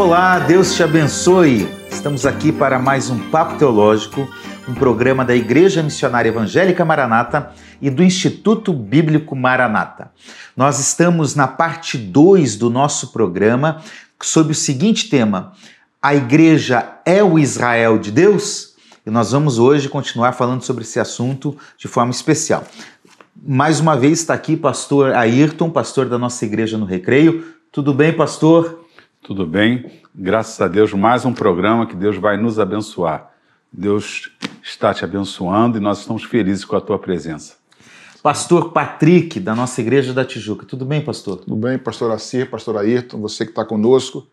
Olá, Deus te abençoe. Estamos aqui para mais um Papo Teológico, um programa da Igreja Missionária Evangélica Maranata e do Instituto Bíblico Maranata. Nós estamos na parte 2 do nosso programa sob o seguinte tema: A Igreja é o Israel de Deus? E nós vamos hoje continuar falando sobre esse assunto de forma especial. Mais uma vez está aqui pastor Ayrton, pastor da nossa igreja no Recreio. Tudo bem, pastor? Tudo bem, graças a Deus, mais um programa que Deus vai nos abençoar. Deus está te abençoando e nós estamos felizes com a tua presença. Pastor Patrick, da nossa igreja da Tijuca. Tudo bem, pastor? Tudo bem, pastor Assir, pastor Ayrton, você que está conosco.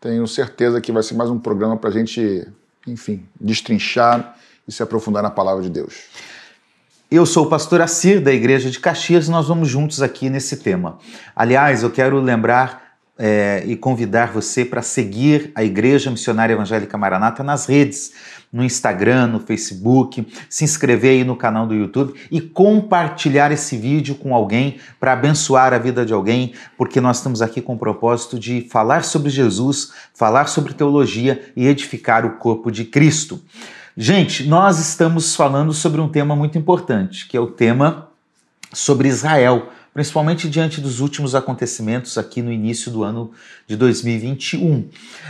Tenho certeza que vai ser mais um programa para a gente, enfim, destrinchar e se aprofundar na palavra de Deus. Eu sou o pastor Assir, da Igreja de Caxias, e nós vamos juntos aqui nesse tema. Aliás, eu quero lembrar é, e convidar você para seguir a Igreja Missionária Evangélica Maranata nas redes, no Instagram, no Facebook, se inscrever aí no canal do YouTube e compartilhar esse vídeo com alguém para abençoar a vida de alguém, porque nós estamos aqui com o propósito de falar sobre Jesus, falar sobre teologia e edificar o corpo de Cristo. Gente, nós estamos falando sobre um tema muito importante, que é o tema sobre Israel, principalmente diante dos últimos acontecimentos aqui no início do ano de 2021.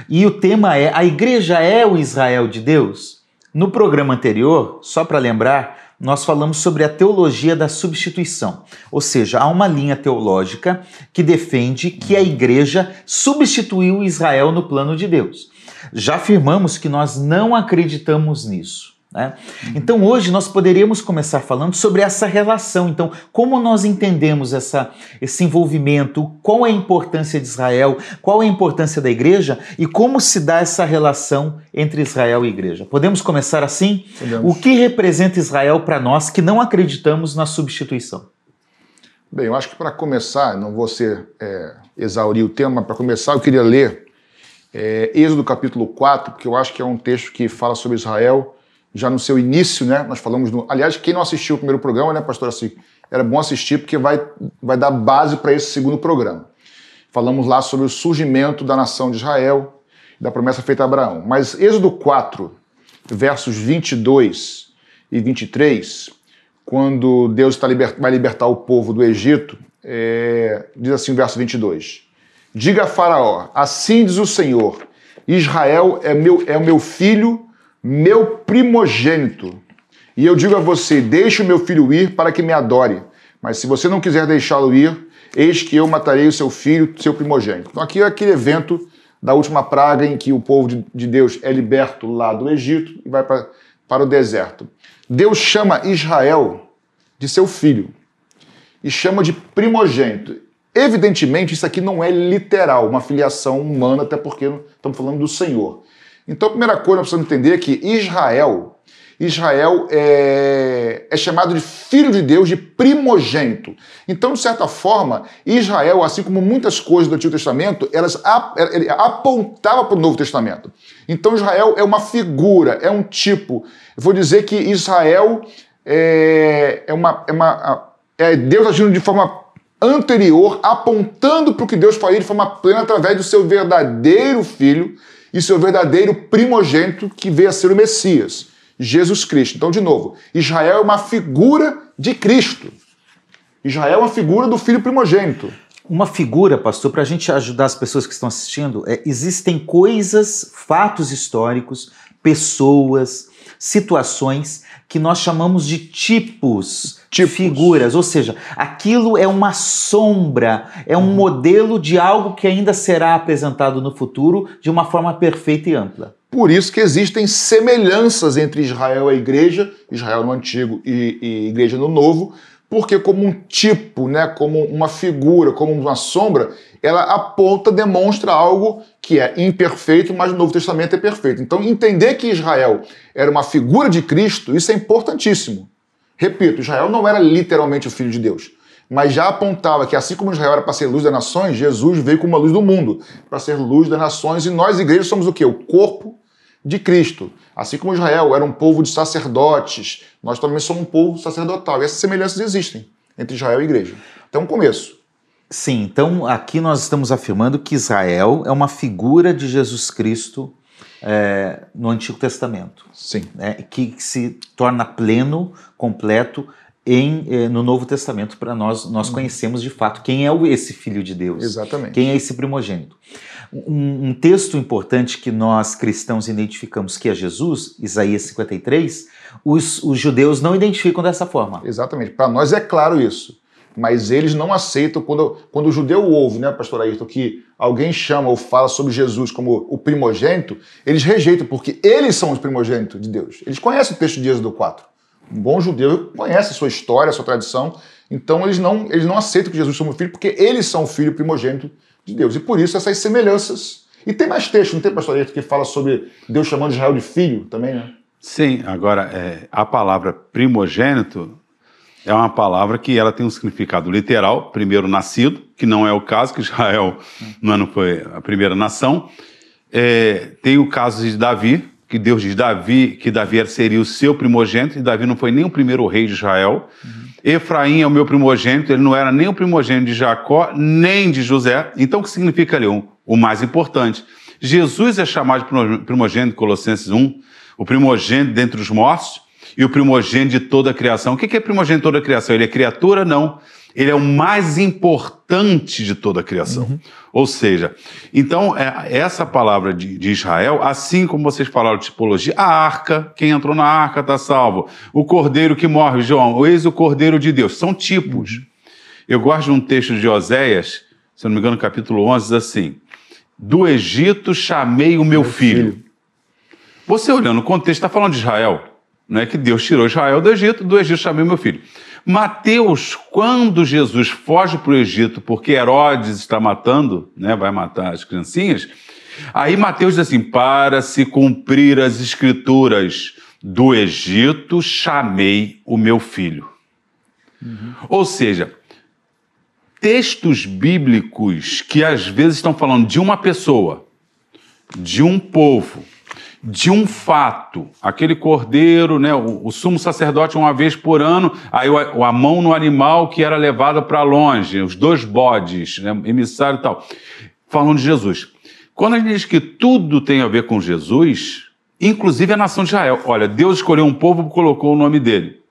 E o tema é: a igreja é o Israel de Deus? No programa anterior, só para lembrar, nós falamos sobre a teologia da substituição, ou seja, há uma linha teológica que defende que a igreja substituiu Israel no plano de Deus. Já afirmamos que nós não acreditamos nisso. Né? Então hoje nós poderíamos começar falando sobre essa relação. Então, como nós entendemos essa, esse envolvimento, qual é a importância de Israel, qual é a importância da igreja e como se dá essa relação entre Israel e igreja. Podemos começar assim? Podemos. O que representa Israel para nós que não acreditamos na substituição? Bem, eu acho que para começar, não vou ser, é, exaurir o tema, mas para começar eu queria ler é, Êxodo capítulo 4, porque eu acho que é um texto que fala sobre Israel já no seu início, né? Nós falamos no. Aliás, quem não assistiu o primeiro programa, né, pastor era bom assistir porque vai, vai dar base para esse segundo programa. Falamos lá sobre o surgimento da nação de Israel, da promessa feita a Abraão. Mas Êxodo 4, versos 22 e 23, quando Deus está liber... vai libertar o povo do Egito, é... diz assim o verso 22. Diga a Faraó: Assim diz o Senhor: Israel é, meu, é o meu filho, meu primogênito. E eu digo a você: Deixe o meu filho ir para que me adore. Mas se você não quiser deixá-lo ir, eis que eu matarei o seu filho, seu primogênito. Então, aqui é aquele evento da última praga em que o povo de Deus é liberto lá do Egito e vai para, para o deserto. Deus chama Israel de seu filho e chama de primogênito. Evidentemente, isso aqui não é literal, uma filiação humana, até porque estamos falando do Senhor. Então, a primeira coisa que nós precisamos entender é que Israel, Israel é, é, chamado de filho de Deus, de primogênito. Então, de certa forma, Israel, assim como muitas coisas do Antigo Testamento, elas apontavam para o Novo Testamento. Então, Israel é uma figura, é um tipo. Eu vou dizer que Israel é, é uma, é uma é Deus agindo de forma anterior, apontando para o que Deus faria de forma plena através do seu verdadeiro filho e seu verdadeiro primogênito que veio a ser o Messias, Jesus Cristo. Então, de novo, Israel é uma figura de Cristo. Israel é uma figura do filho primogênito. Uma figura, pastor, para a gente ajudar as pessoas que estão assistindo, é, existem coisas, fatos históricos, pessoas, situações que nós chamamos de tipos, de figuras, ou seja, aquilo é uma sombra, é um modelo de algo que ainda será apresentado no futuro de uma forma perfeita e ampla. Por isso que existem semelhanças entre Israel e a igreja, Israel no Antigo e, e Igreja no Novo, porque como um tipo, né, como uma figura, como uma sombra, ela aponta, demonstra algo que é imperfeito, mas no Novo Testamento é perfeito. Então, entender que Israel era uma figura de Cristo, isso é importantíssimo. Repito, Israel não era literalmente o filho de Deus, mas já apontava que assim como Israel era para ser luz das nações, Jesus veio como a luz do mundo, para ser luz das nações, e nós, igrejas, somos o quê? O corpo de Cristo. Assim como Israel era um povo de sacerdotes, nós também somos um povo sacerdotal. E essas semelhanças existem entre Israel e igreja. Então, um começo. Sim, então aqui nós estamos afirmando que Israel é uma figura de Jesus Cristo é, no Antigo Testamento. Sim. Né, que se torna pleno, completo em, eh, no Novo Testamento para nós nós Uhum. conhecemos de fato quem é esse filho de Deus. Exatamente. Quem é esse primogênito? Um, um texto importante que nós cristãos identificamos que é Jesus, Isaías 53, os, os judeus não identificam dessa forma. Exatamente. Para nós é claro isso. Mas eles não aceitam quando, quando o judeu ouve, né, pastor Ayrton, que alguém chama ou fala sobre Jesus como o primogênito, eles rejeitam, porque eles são os primogênitos de Deus. Eles conhecem o texto de Êxodo 4. Um bom judeu conhece a sua história, a sua tradição, então eles não, eles não aceitam que Jesus seja filho, porque eles são o filho primogênito de Deus. E por isso essas semelhanças. E tem mais texto, não tem, pastor Ayrton, que fala sobre Deus chamando Israel de filho também, né? Sim, agora, é, a palavra primogênito é uma palavra que ela tem um significado literal, primeiro nascido, que não é o caso, que Israel não foi a primeira nação. É, tem o caso de Davi, que Deus diz Davi, que Davi seria o seu primogênito, e Davi não foi nem o primeiro rei de Israel. Efraim é o meu primogênito, ele não era nem o primogênito de Jacó, nem de José. Então, o que significa ali? Um, o mais importante. Jesus é chamado de primogênito, Colossenses 1, o primogênito dentre os mortos e o primogênito de toda a criação. O que é primogênito de toda a criação? Ele é criatura? Não. Ele é o mais importante de toda a criação. Ou seja, então, é, essa palavra de, de Israel, assim como vocês falaram de tipologia, a arca, quem entrou na arca está salvo. O cordeiro que morre, João, o ex o cordeiro de Deus. São tipos. Eu gosto de um texto de Oséias, se não me engano, capítulo 11, diz assim: Do Egito chamei o meu, filho. Você olhando o contexto, está falando de Israel, né? que Deus tirou Israel do Egito, do Egito chamei o meu filho. Mateus, quando Jesus foge para o Egito, porque Herodes está matando, né? vai matar as criancinhas, aí Mateus diz assim: para se cumprir as escrituras do Egito, chamei o meu filho. Ou seja, textos bíblicos que às vezes estão falando de uma pessoa, de um povo, de um fato, aquele cordeiro, né, o, o sumo sacerdote uma vez por ano, aí o, a mão no animal que era levada para longe, os dois bodes, né, emissário e tal, falando de Jesus. Quando gente diz que tudo tem a ver com Jesus, inclusive a nação de Israel, olha, Deus escolheu um povo e colocou o nome dele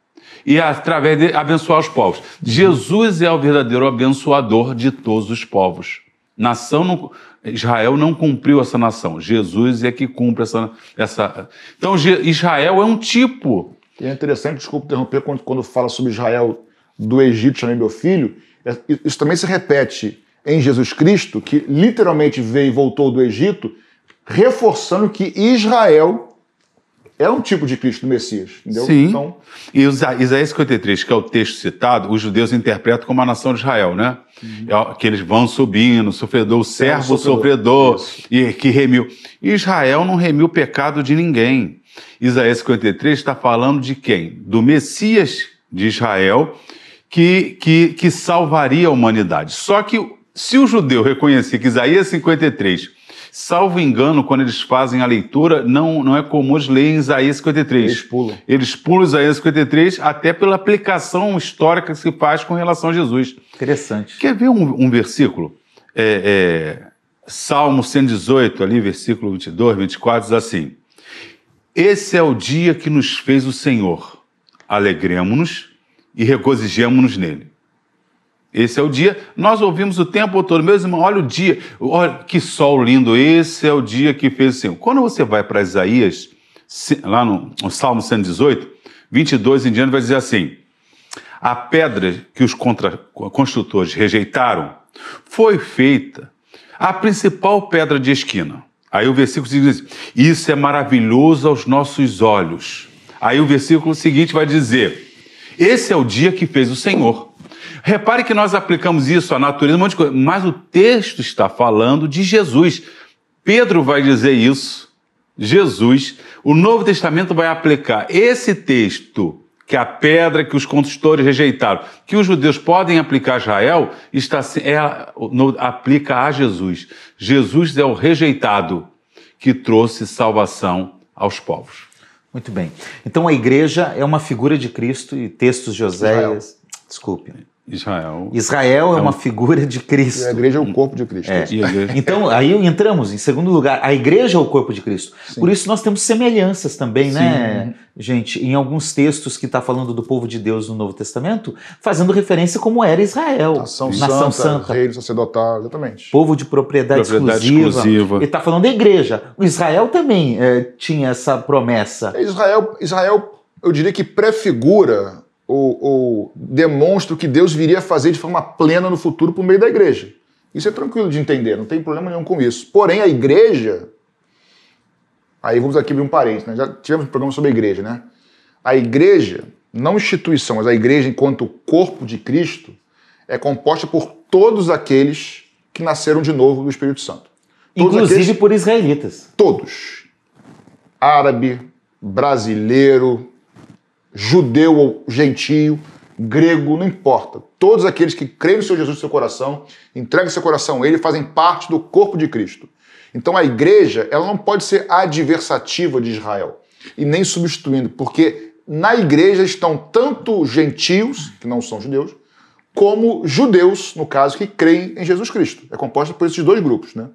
e através dele abençoar os povos. Jesus é o verdadeiro abençoador de todos os povos. Nação não, Israel não cumpriu essa nação. Jesus é que cumpre essa. essa... Então, Israel é um tipo. E é interessante, desculpa interromper, quando, quando fala sobre Israel do Egito, chamei meu filho, isso também se repete em Jesus Cristo, que literalmente veio e voltou do Egito, reforçando que Israel é um tipo de Cristo, do Messias, entendeu? Sim. Então... E Isaías 53, que é o texto citado, os judeus interpretam como a nação de Israel, né? Uhum. Que eles vão subindo, sofredor, o servo sofredor, sofredor e que remiu. Israel não remiu o pecado de ninguém. Isaías 53 está falando de quem? Do Messias de Israel, que, que, que salvaria a humanidade. Só que se o judeu reconhecer que Isaías 53 Salvo engano, quando eles fazem a leitura, não, não é comum eles lerem Isaías 53. Eles pulam. Eles pulam Isaías 53 até pela aplicação histórica que se faz com relação a Jesus. Interessante. Quer ver um, um versículo? É, é, Salmo 118, ali, versículo 22, 24, diz assim: Esse é o dia que nos fez o Senhor. Alegremos-nos e regozijemos-nos nele. Esse é o dia. Nós ouvimos o tempo todo, meus irmãos, olha o dia, olha que sol lindo, esse é o dia que fez o Senhor. Quando você vai para Isaías, lá no, no Salmo 118, 22 em diante, vai dizer assim: A pedra que os contra, construtores rejeitaram foi feita a principal pedra de esquina. Aí o versículo diz: Isso é maravilhoso aos nossos olhos. Aí o versículo seguinte vai dizer: Esse é o dia que fez o Senhor. Repare que nós aplicamos isso à natureza, um monte de coisa, mas o texto está falando de Jesus. Pedro vai dizer isso, Jesus. O Novo Testamento vai aplicar esse texto, que a pedra que os construtores rejeitaram, que os judeus podem aplicar a Israel, está, é, no, aplica a Jesus. Jesus é o rejeitado que trouxe salvação aos povos. Muito bem. Então a igreja é uma figura de Cristo e textos de Oséias. Desculpe. Israel. Israel é, uma figura de E Cristo. a igreja é o corpo de Cristo. É. E igreja- Então, aí entramos, em segundo lugar, a igreja é o corpo de Cristo. Por isso nós temos semelhanças também, né, gente? Em alguns textos que está falando do povo de Deus no Novo Testamento, fazendo referência como era Israel. Nação, Nação santa, santa. reino sacerdotal, exatamente. Povo de propriedade, Propriedade exclusiva. exclusiva. Ele está falando da igreja. O Israel também eh, tinha essa promessa. Israel, Israel, eu diria que prefigura ou, ou demonstra o que Deus viria fazer de forma plena no futuro por meio da igreja. Isso é tranquilo de entender, não tem problema nenhum com isso. Porém, a igreja. Aí vamos aqui abrir um parênteses, né? Já tivemos um programa sobre a igreja, né? A igreja, não instituição, mas a igreja enquanto corpo de Cristo, é composta por todos aqueles que nasceram de novo do Espírito Santo. Todos Inclusive aqueles- por israelitas. todos. Árabe, brasileiro, judeu ou gentio, grego, não importa. Todos aqueles que creem no Senhor Jesus no seu coração, entregam seu coração a Ele, fazem parte do corpo de Cristo. Então a igreja, ela não pode ser adversativa de Israel e nem substituindo, porque na igreja estão tanto gentios, que não são judeus, como judeus, no caso, que creem em Jesus Cristo. É composta por esses dois grupos, né?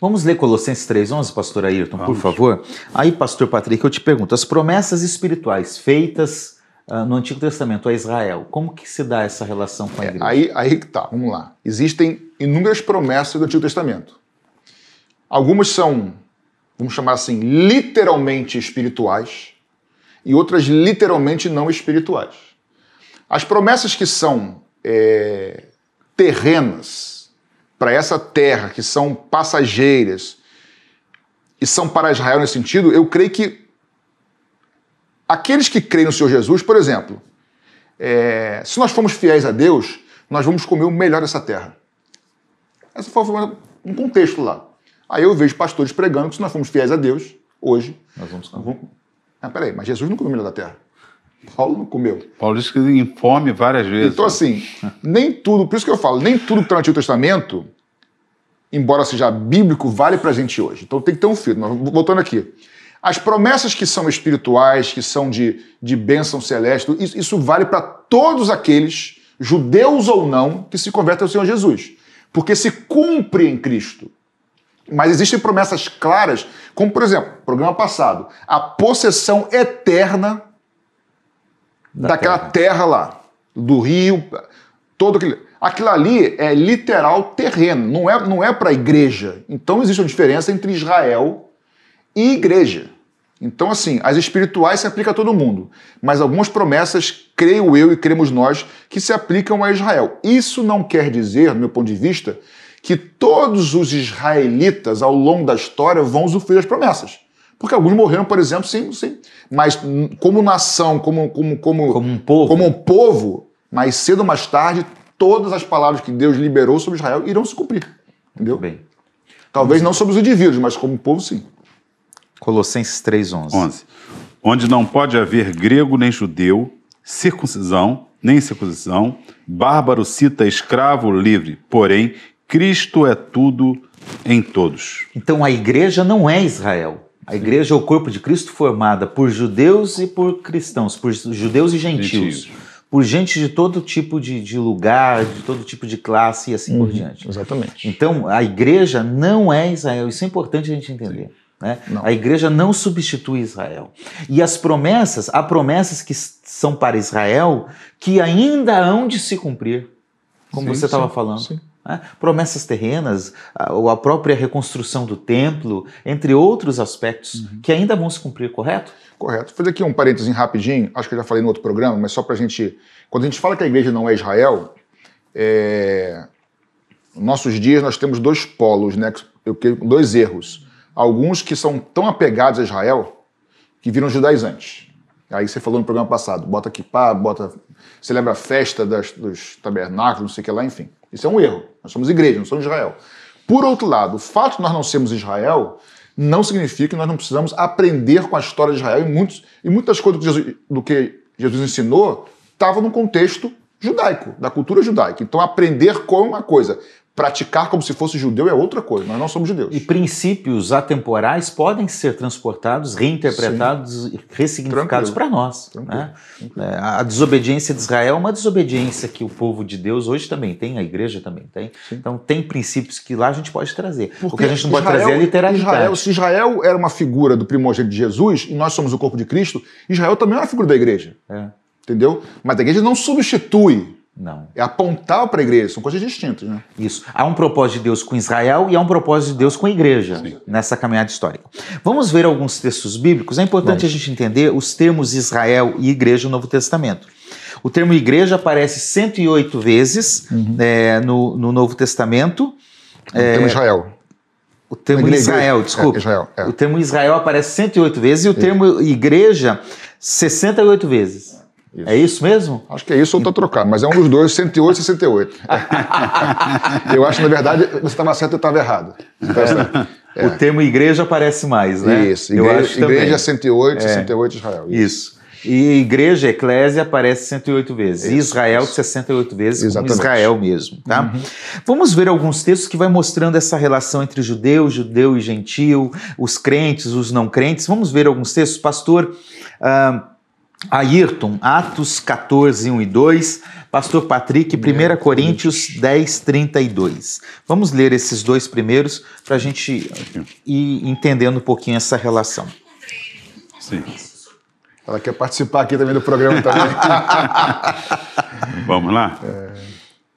Vamos ler Colossenses 3,11, pastor Ayrton, por Vamos. favor? Aí, pastor Patrick, eu te pergunto, as promessas espirituais feitas ah, no Antigo Testamento a Israel, como que se dá essa relação com a igreja? Aí, aí que tá, vamos lá. Existem inúmeras promessas do Antigo Testamento. Algumas são, vamos chamar assim, literalmente espirituais e outras literalmente não espirituais. As promessas que são é, terrenas para essa terra, que são passageiras e são para Israel nesse sentido, eu creio que aqueles que creem no Senhor Jesus, por exemplo, é, se nós formos fiéis a Deus, nós vamos comer o melhor dessa terra. Essa foi um contexto lá. Aí eu vejo pastores pregando que se nós formos fiéis a Deus, hoje, Nós vamos nós vamos... Ah, peraí, mas Jesus não comeu o melhor da terra. Paulo não comeu. Paulo diz que em fome várias vezes. Então, assim, nem tudo, por isso que eu falo, nem tudo que está no Antigo Testamento, embora seja bíblico, vale para a gente hoje. Então tem que ter um filtro. Mas voltando aqui. As promessas que são espirituais, que são de, de bênção celeste, isso, isso vale para todos aqueles, judeus ou não, que se convertem ao Senhor Jesus. Porque se cumpre em Cristo. Mas existem promessas claras, como, por exemplo, programa passado, a possessão eterna Da daquela terra. lá, do rio, todo aquele. Aquilo ali é literal terreno, não é, não é para a igreja. Então existe uma diferença entre Israel e igreja. Então, assim, as espirituais se aplicam a todo mundo, mas algumas promessas, creio eu e cremos nós, que se aplicam a Israel. Isso não quer dizer, do meu ponto de vista, que todos os israelitas, ao longo da história, vão usufruir das promessas. Porque alguns morreram, por exemplo, sem. sem mas como nação, como, como, como, Como um povo. como um povo, mais cedo ou mais tarde, todas as palavras que Deus liberou sobre Israel irão se cumprir. Entendeu? Bem, Talvez não sobre os indivíduos, mas como povo, sim. Colossenses 3,11. 11. Onde não pode haver grego nem judeu, circuncisão nem circuncisão, bárbaro, cita, escravo, livre. Porém, Cristo é tudo em todos. Então a igreja não é Israel. A igreja é o corpo de Cristo formada por judeus e por cristãos, por judeus e gentios, Gentios. por gente de todo tipo de, de lugar, de todo tipo de classe e assim por diante. Exatamente. Então a igreja não é Israel, isso é importante a gente entender. Né? A igreja não substitui Israel. E as promessas, há promessas que são para Israel que ainda hão de se cumprir, como Sim, você estava falando. sim. Né? Promessas terrenas, a, ou a própria reconstrução do templo, entre outros aspectos Uhum. que ainda vão se cumprir, correto? Correto. Vou fazer aqui um parênteses rapidinho, acho que eu já falei no outro programa, mas só para a gente. Quando a gente fala que a igreja não é Israel, é... nos nossos dias nós temos dois polos, né? Dois erros. Alguns que são tão apegados a Israel que viram judaizantes. Aí você falou no programa passado, bota kippah, bota, celebra a festa das- dos tabernáculos, não sei o que lá, enfim. Isso é um erro. Nós somos igreja, não somos Israel. Por outro lado, o fato de nós não sermos Israel não significa que nós não precisamos aprender com a história de Israel e, muitos, e muitas coisas do que Jesus, do que Jesus ensinou estavam no contexto judaico, da cultura judaica. Então, aprender com uma coisa, Praticar como se fosse judeu é outra coisa, nós não somos judeus. E princípios atemporais podem ser transportados, reinterpretados, Sim. ressignificados para nós. Tranquilo. Né? Tranquilo. É, a desobediência de Israel é uma desobediência que o povo de Deus hoje também tem, a igreja também tem. Sim. Então tem princípios que lá a gente pode trazer. Porque o que a gente não Israel, pode trazer é literalidade. Israel, se Israel era uma figura do primogênito de Jesus e nós somos o corpo de Cristo, Israel também é uma figura da igreja. É. Entendeu? Mas a igreja não substitui não. É apontar para a igreja, são coisas distintas, né? Isso. Há um propósito de Deus com Israel e há um propósito de Deus com a igreja Sim. nessa caminhada histórica. Vamos ver alguns textos bíblicos. É importante Vamos. a gente entender os termos Israel e igreja no Novo Testamento. O termo igreja aparece 108 vezes uhum. é, no, no, Novo Testamento. O é, termo Israel. O termo Israel, desculpa. É, Israel, é. O termo Israel aparece 108 vezes e o termo igreja 68 vezes. Isso. É isso mesmo? Acho que é isso ou estou trocando, mas é um dos dois, 108 e 68. eu acho que, na verdade, você estava certo e eu estava errado. É. O termo igreja aparece mais, né? Isso, igreja, eu acho igreja 108, é. 68 Israel. Isso. isso. E igreja, eclésia, aparece 108 vezes. Isso, Israel, isso. 68 vezes, Exatamente. como Israel mesmo. Tá? Uhum. Vamos ver alguns textos que vai mostrando essa relação entre judeu, judeu e gentil, os crentes, os não crentes. Vamos ver alguns textos. Pastor... Uh, Ayrton, Atos 14, 1 e 2, Pastor Patrick, 1 Coríntios 10, 32. Vamos ler esses dois primeiros para a gente ir entendendo um pouquinho essa relação. Sim. Ela quer participar aqui também do programa também. Vamos lá? É...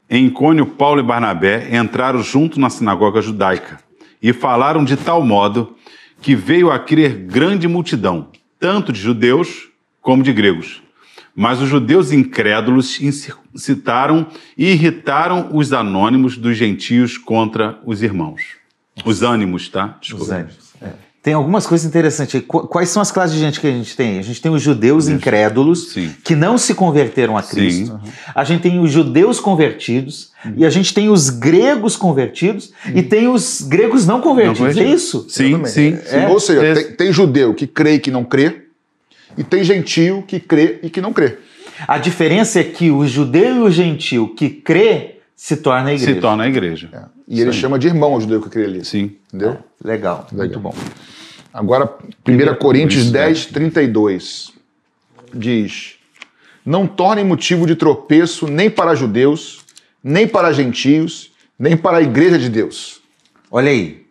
Em Cônio, Paulo e Barnabé entraram junto na sinagoga judaica e falaram de tal modo que veio a crer grande multidão, tanto de judeus como de gregos. Mas os judeus incrédulos incitaram e irritaram os anônimos dos gentios contra os irmãos. Os ânimos, tá? Desculpa. Os ânimos. É. Tem algumas coisas interessantes. Quais são as classes de gente que a gente tem? A gente tem os judeus incrédulos Sim. que não se converteram a Cristo. Uhum. A gente tem os judeus convertidos uhum. e a gente tem os gregos convertidos uhum. e tem os gregos não convertidos. Não convertidos. É isso? Sim, sim. É. Ou seja, é. tem, tem, judeu que crê e que não crê e tem gentio que crê e que não crê. A diferença é que o judeu e o gentio que crê se torna a igreja. Se torna a igreja. É. E ele chama de irmão o judeu que crê ali. Sim. Entendeu? É. Legal. Legal, muito bom. Agora, 1 Coríntios 10, 32 diz: Não tornem motivo de tropeço nem para judeus, nem para gentios, nem para a igreja de Deus. Olha aí.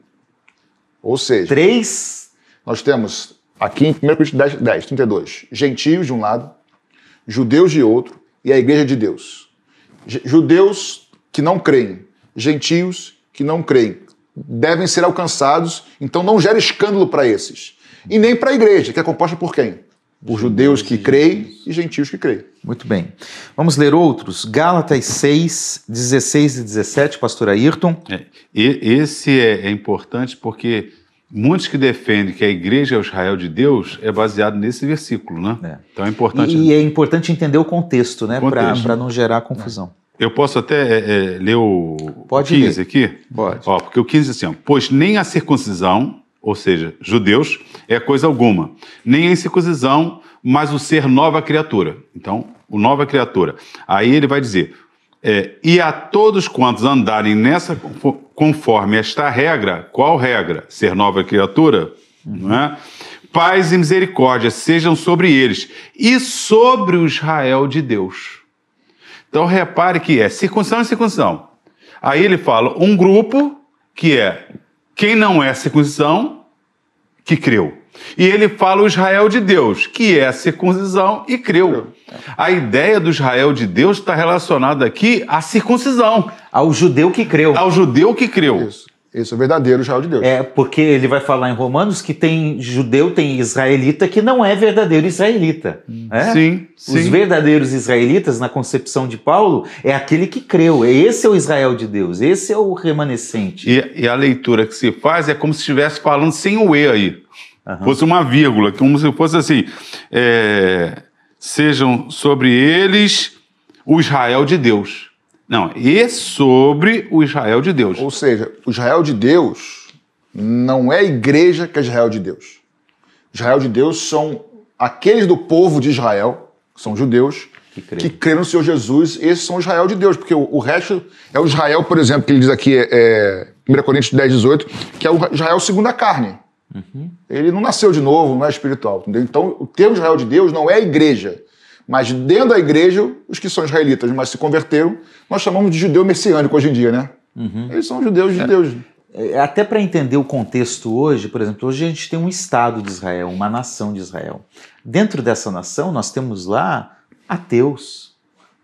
Ou seja, três. Nós temos Aqui em 1 Coríntios 10, 10, 32. Gentios de um lado, judeus de outro, e a igreja de Deus. Judeus que não creem, gentios que não creem, devem ser alcançados, então não gera escândalo para esses. E nem para a igreja, que é composta por quem? Por judeus que creem e gentios que creem. Muito bem. Vamos ler outros. Gálatas 6, 16 e 17, pastor Ayrton. É, esse é, é importante porque Muitos que defendem que a igreja é o Israel de Deus é baseado nesse versículo, né? É. Então é importante. E, e, é importante entender o contexto, né? Para não gerar confusão. Eu posso até é, é, ler o, Pode o 15 ler. aqui? Pode. Ó, porque o 15 assim, ó, pois nem a circuncisão, ou seja, judeus, é coisa alguma, nem a incircuncisão, mas o ser nova criatura. Então, o nova criatura. Aí ele vai dizer, é, e a todos quantos andarem nessa conforme esta regra, qual regra? Ser nova criatura, uhum. Paz e misericórdia sejam sobre eles e sobre o Israel de Deus. Então repare que é circuncisão e circuncisão. Aí ele fala um grupo que é quem não é circuncisão que creu. E ele fala o Israel de Deus, que é a circuncisão e creu. A ideia do Israel de Deus está relacionada aqui à circuncisão. Ao judeu que creu. Ao judeu que creu. Isso. Isso é o verdadeiro Israel de Deus. É, porque ele vai falar em Romanos que tem judeu, tem israelita que não é verdadeiro israelita. É? Sim, sim. Os verdadeiros israelitas, na concepção de Paulo, é aquele que creu. Esse é o Israel de Deus, esse é o remanescente. E, e a leitura que se faz é como se estivesse falando sem o E aí. Uhum. Fosse uma vírgula, como se fosse assim: é, sejam sobre eles o Israel de Deus. Não, e sobre o Israel de Deus. Ou seja, o Israel de Deus não é a igreja que é Israel de Deus. Israel de Deus são aqueles do povo de Israel, que são judeus, que crê. que no Senhor Jesus, esses são o Israel de Deus, porque o, o resto é o Israel, por exemplo, que ele diz aqui, é, 1 Coríntios 10, 18, que é o Israel segundo a carne. Ele não nasceu de novo, não é espiritual. Entendeu? Então, o termo Israel de Deus não é a igreja, mas dentro da igreja, os que são israelitas, mas se converteram, nós chamamos de judeu messiânico hoje em dia, né? Eles são judeus de Deus. É, Até para entender o contexto hoje, por exemplo, hoje a gente tem um Estado de Israel, uma nação de Israel. Dentro dessa nação, nós temos lá ateus,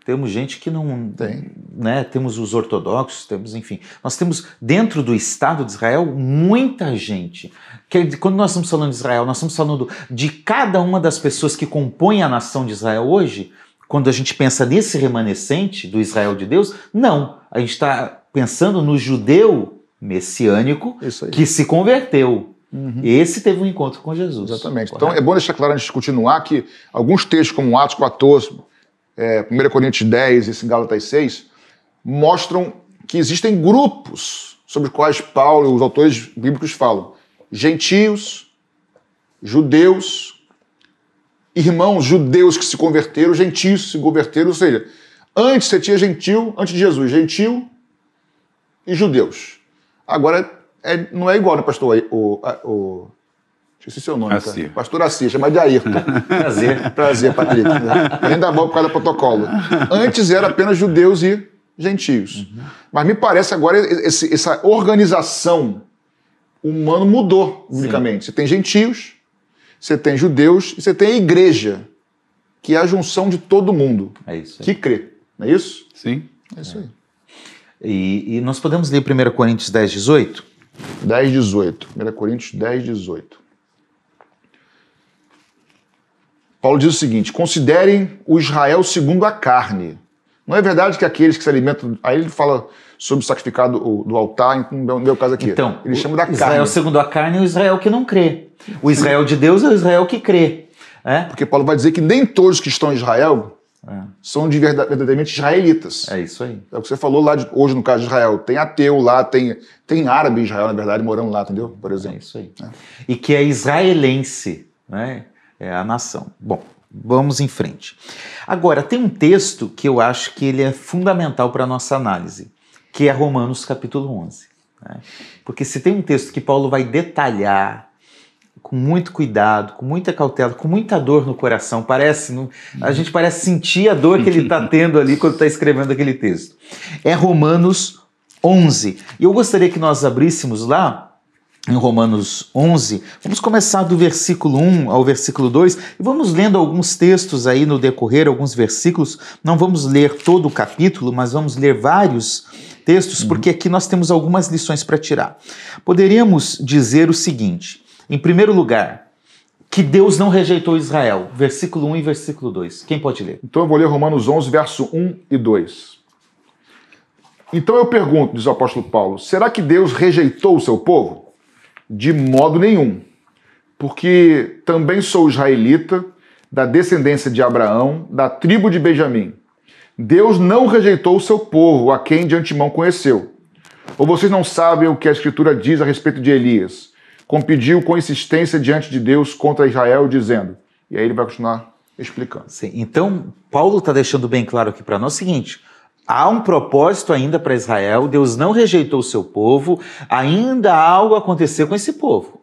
temos gente que não. Tem. Né, temos os ortodoxos, temos, enfim. Nós temos dentro do Estado de Israel muita gente. Que, quando nós estamos falando de Israel, nós estamos falando de cada uma das pessoas que compõem a nação de Israel hoje. Quando a gente pensa nesse remanescente do Israel de Deus, não. A gente está pensando no judeu messiânico que se converteu. Esse teve um encontro com Jesus. Exatamente. Correto? Então é bom deixar claro antes de continuar que alguns textos, como Atos 14, é, 1 Coríntios 10 e esse Gálatas 6, mostram que existem grupos sobre os quais Paulo e os autores bíblicos falam: gentios, judeus, irmãos judeus que se converteram, gentios que se converteram, ou seja, antes você tinha gentil, antes de Jesus, gentil e judeus. Agora é- não é igual, né, pastor? O, o, esqueci seu nome, Assir. cara. Pastor Assir, chama de Ayrton. Prazer. Prazer, Patrick. Nem dá bom por causa do protocolo. Antes era apenas judeus e gentios. Mas me parece agora esse- essa organização humana mudou, biblicamente. Você tem gentios, você tem judeus e você tem a igreja, que é a junção de todo mundo É isso. aí. que crê. Não é isso? Sim. É isso aí. E, e nós podemos ler 1 Coríntios 10, 18? 10, 18. 1 Coríntios 10, 18. Paulo diz o seguinte: considerem o Israel segundo a carne. Não é verdade que aqueles que se alimentam. Aí ele fala sobre o sacrificado do altar, no meu, caso aqui. Então, ele chama da Israel carne. segundo a carne é o Israel que não crê. O Israel de Deus é o Israel que crê. É, Porque Paulo vai dizer que nem todos que estão em Israel são de verda- verdadeiramente israelitas. é isso aí. É o que você falou lá de- hoje no caso de Israel. Tem ateu lá, tem, tem árabe em Israel, na verdade, morando lá, entendeu? Por É exemplo. isso aí. E que é israelense, né? É a nação. Bom, vamos em frente. Agora, tem um texto que eu acho que ele é fundamental para a nossa análise, que é Romanos capítulo 11. né? Porque se tem um texto que Paulo vai detalhar com muito cuidado, com muita cautela, com muita dor no coração, parece, não- a gente parece sentir a dor que ele está tendo ali quando está escrevendo aquele texto. É Romanos 11. E eu gostaria que nós abríssemos lá em Romanos 11. Vamos começar do versículo 1 ao versículo 2 e vamos lendo alguns textos aí no decorrer, alguns versículos. Não vamos ler todo o capítulo, mas vamos ler vários textos, porque aqui nós temos algumas lições para tirar. Poderíamos dizer o seguinte: em primeiro lugar, que Deus não rejeitou Israel. Versículo 1 e versículo 2. Quem pode ler? Então eu vou ler Romanos 11, verso 1 e 2. Então eu pergunto, diz o apóstolo Paulo, será que Deus rejeitou o seu povo? De modo nenhum. Porque também sou israelita, da descendência de Abraão, da tribo de Benjamim. Deus não rejeitou o seu povo, a quem de antemão conheceu. Ou vocês não sabem o que a Escritura diz a respeito de Elias? Compediu com insistência diante de Deus contra Israel, dizendo. E aí ele vai continuar explicando. Sim, Então, Paulo está deixando bem claro aqui para nós o seguinte: há um propósito ainda para Israel, Deus não rejeitou o seu povo, ainda há algo a acontecer com esse povo.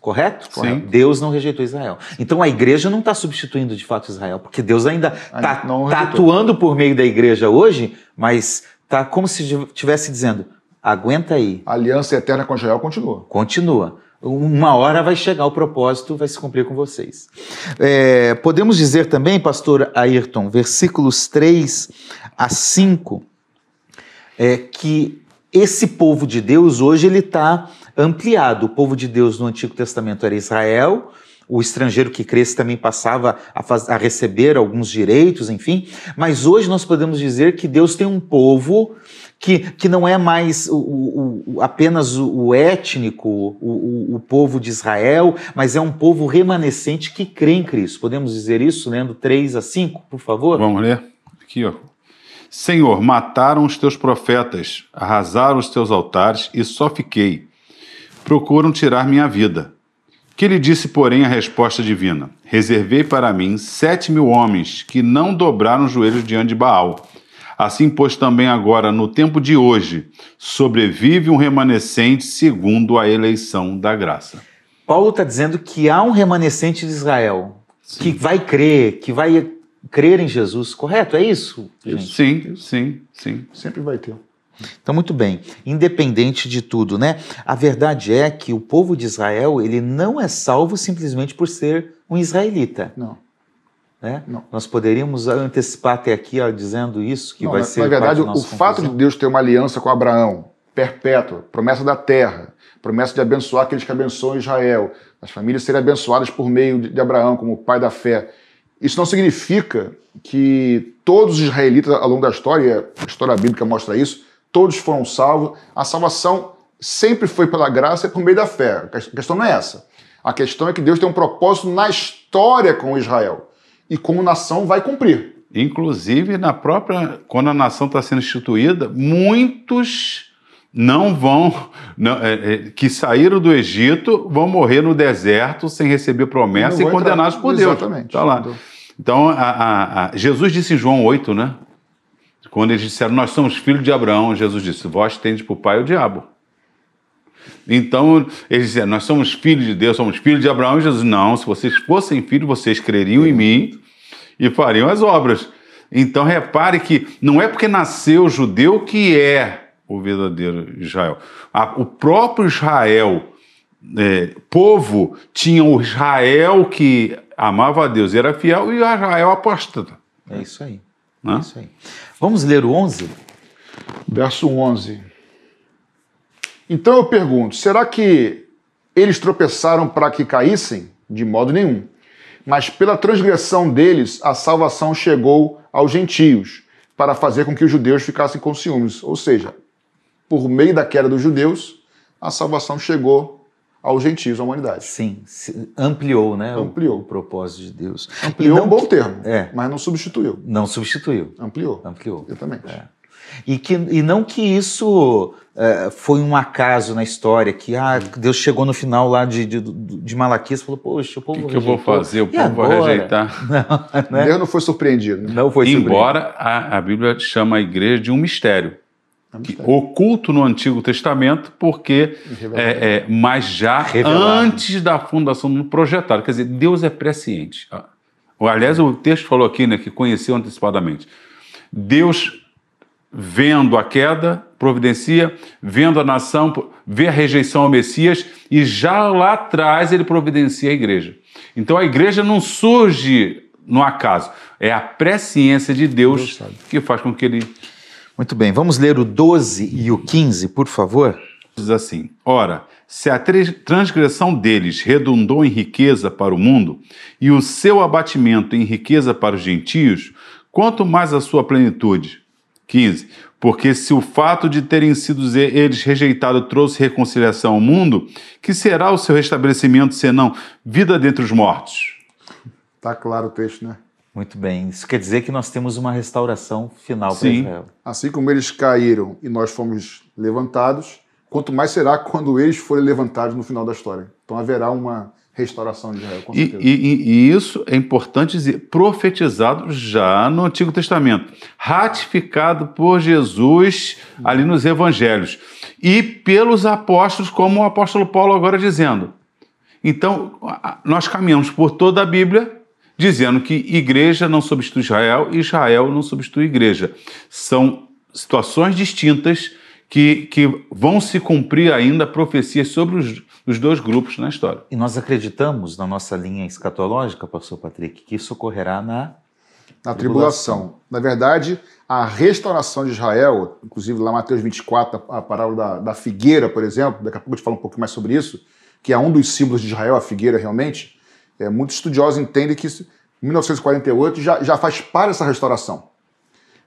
Correto? Sim. Correto. Deus não rejeitou Israel. Então a igreja não está substituindo de fato Israel, porque Deus ainda está não rejeitou. atuando por meio da igreja hoje, mas está como se estivesse dizendo: aguenta aí, A aliança eterna com Israel continua. Continua. Uma hora vai chegar o propósito, vai se cumprir com vocês. É, podemos dizer também, pastor Ayrton, versículos 3 a 5, é, que esse povo de Deus hoje ele está ampliado. O povo de Deus no Antigo Testamento era Israel, o estrangeiro que cresce também passava a, faz- a receber alguns direitos, enfim. Mas hoje nós podemos dizer que Deus tem um povo que, que não é mais o, o- o- apenas o, étnico, o povo de Israel, mas é um povo remanescente que crê em Cristo. Podemos dizer isso lendo 3 a 5, por favor? Vamos ler? Aqui, ó. Senhor, mataram os teus profetas, arrasaram os teus altares e só fiquei. Procuram tirar minha vida. Que lhe disse, porém, a resposta divina: Reservei para mim sete mil homens que não dobraram os joelhos diante de Baal. Assim, pois, também agora, no tempo de hoje, sobrevive um remanescente segundo a eleição da graça. Paulo está dizendo que há um remanescente de Israel sim. que vai crer, que vai crer em Jesus, correto? É isso? Gente? Sim, sim, sim. Sempre vai ter. Então, muito bem, independente de tudo, né? A verdade é que o povo de Israel, ele não é salvo simplesmente por ser um israelita. Não. Né? Não. Nós poderíamos antecipar até aqui ó, dizendo isso, que não, vai na, ser. Na verdade, o fato de Deus ter uma aliança com Abraão, perpétua, promessa da terra, promessa de abençoar aqueles que abençoam Israel, as famílias serem abençoadas por meio de Abraão, como pai da fé. Isso não significa que todos os israelitas, ao longo da história, a história bíblica mostra isso, todos foram salvos. A salvação sempre foi pela graça e por meio da fé. A questão não é essa. A questão é que Deus tem um propósito na história com Israel e como nação vai cumprir. Inclusive, na própria, quando a nação está sendo instituída, muitos não vão, não, é, é, que saíram do Egito, vão morrer no deserto sem receber promessa e condenados entrar. por Deus. Exatamente. Tá lá. Então, a, a, a, Jesus disse em João 8, né? Quando eles disseram, nós somos filhos de Abraão, Jesus disse, vós tendes por pai o diabo. Então, eles disseram, nós somos filhos de Deus, somos filhos de Abraão. E Jesus, não, se vocês fossem filhos, vocês creriam em mim e fariam as obras. Então, repare que não é porque nasceu judeu que é o verdadeiro Israel. o próprio Israel, é, povo, tinha o Israel que amava a Deus e era fiel e o Israel apóstata. É isso aí. É isso aí. Vamos ler o 11? Verso 11. Então eu pergunto: será que eles tropeçaram para que caíssem? De modo nenhum. Mas pela transgressão deles, a salvação chegou aos gentios, para fazer com que os judeus ficassem com ciúmes. Ou seja, por meio da queda dos judeus, a salvação chegou aos gentios, à humanidade. Sim, ampliou, né? Ampliou. O, o propósito de Deus. Ampliou é um bom termo, é, mas não substituiu. Não substituiu. Ampliou. Ampliou. Exatamente. É. E, que, e não que isso é, foi um acaso na história, que ah, Deus chegou no final lá de, de, de Malaquias e falou, poxa, o povo O que, que eu vou fazer? O e povo agora? vai rejeitar. Não, né? Deus não foi surpreendido. Né? Não foi Embora a, a Bíblia chama a igreja de um mistério. Oculto no Antigo Testamento, porque é, é, mas já Revelado. antes da fundação do projetado. Quer dizer, Deus é presciente. Aliás, o texto falou aqui né, que conheceu antecipadamente. Deus vendo a queda, providencia, vendo a nação, vê a rejeição ao Messias e já lá atrás ele providencia a igreja. Então a igreja não surge no acaso, é a presciência de Deus, Deus que faz com que ele. Muito bem, vamos ler o 12 e o 15, por favor. Diz assim: Ora, se a transgressão deles redundou em riqueza para o mundo e o seu abatimento em riqueza para os gentios, quanto mais a sua plenitude 15. Porque se o fato de terem sido eles rejeitados trouxe reconciliação ao mundo, que será o seu restabelecimento senão vida dentre os mortos? Está claro o texto, né? Muito bem. Isso quer dizer que nós temos uma restauração final para Israel. Assim como eles caíram e nós fomos levantados, quanto mais será quando eles forem levantados no final da história. Então haverá uma restauração de Israel, com certeza. E, e, e, isso é importante dizer, profetizado já no Antigo Testamento, ratificado por Jesus ali nos Evangelhos e pelos apóstolos, como o apóstolo Paulo agora dizendo. Então, nós caminhamos por toda a Bíblia dizendo que igreja não substitui Israel e Israel não substitui igreja. São situações distintas que, que vão se cumprir ainda profecias sobre os, os dois grupos na história. E nós acreditamos na nossa linha escatológica, pastor Patrick, que isso ocorrerá na na tribulação. tribulação. Na verdade, a restauração de Israel, inclusive lá Mateus 24, a parábola da, da, figueira, por exemplo, daqui a pouco eu te falo um pouco mais sobre isso, que é um dos símbolos de Israel, a figueira realmente, é, muitos estudiosos entendem que 1948 já, já faz parte dessa restauração.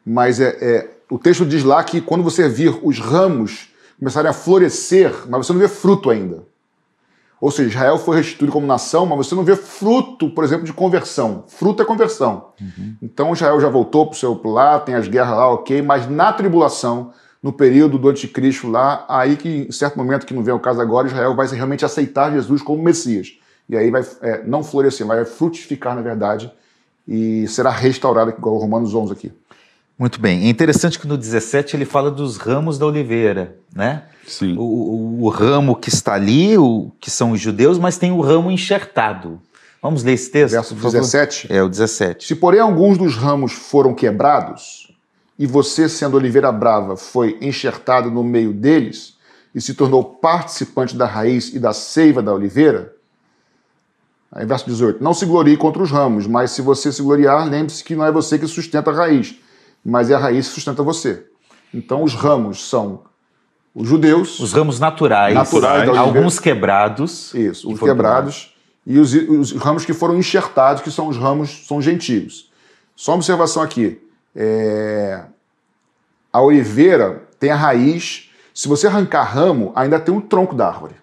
Mas é, é o texto diz lá que quando você vir os ramos começarem a florescer, mas você não vê fruto ainda. Ou seja, Israel foi restituído como nação, mas você não vê fruto, por exemplo, de conversão. Fruto é conversão. Uhum. Então Israel já voltou para o seu lá, tem as guerras lá, ok, mas na tribulação, no período do anticristo lá, aí que em certo momento, que não vem ao caso agora, Israel vai realmente aceitar Jesus como Messias. E aí vai é, não florescer, vai frutificar, na verdade, e será restaurado, igual Romanos 11 aqui. Muito bem. É interessante que no 17 ele fala dos ramos da oliveira, né? Sim. O, o, o ramo que está ali, o, que são os judeus, mas tem o ramo enxertado. Vamos ler esse texto? Verso por favor? 17. É, o 17. Se, porém, alguns dos ramos foram quebrados, e você, sendo oliveira brava, foi enxertado no meio deles, e se tornou participante da raiz e da seiva da oliveira, aí verso 18, não se glorie contra os ramos, mas se você se gloriar, lembre-se que não é você que sustenta a raiz, mas é a raiz que sustenta você. Então, os ramos são os judeus, Os ramos naturais, Naturais alguns quebrados. Isso, que os quebrados e os, os ramos que foram enxertados, que são os ramos, são gentios. Só uma observação aqui. é, A oliveira tem a raiz. Se você arrancar ramo, ainda tem um tronco da árvore.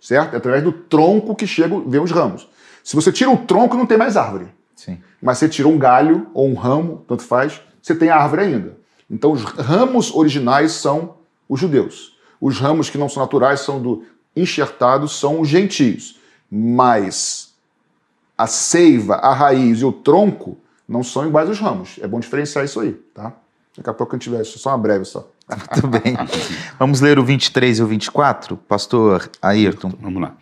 Certo? É através do tronco que chegam, vem os ramos. Se você tira o tronco, não tem mais árvore. Sim. Mas você tira um galho ou um ramo, tanto faz, você tem a árvore ainda. Então os ramos originais são os judeus. Os ramos que não são naturais são do enxertados são os gentios. Mas a seiva, a raiz e o tronco não são iguais aos ramos. É bom diferenciar isso aí, tá? Daqui a pouco a gente tiver isso, só uma breve só. Muito bem. Vamos ler o 23 e o 24, pastor Ayrton. Vamos lá.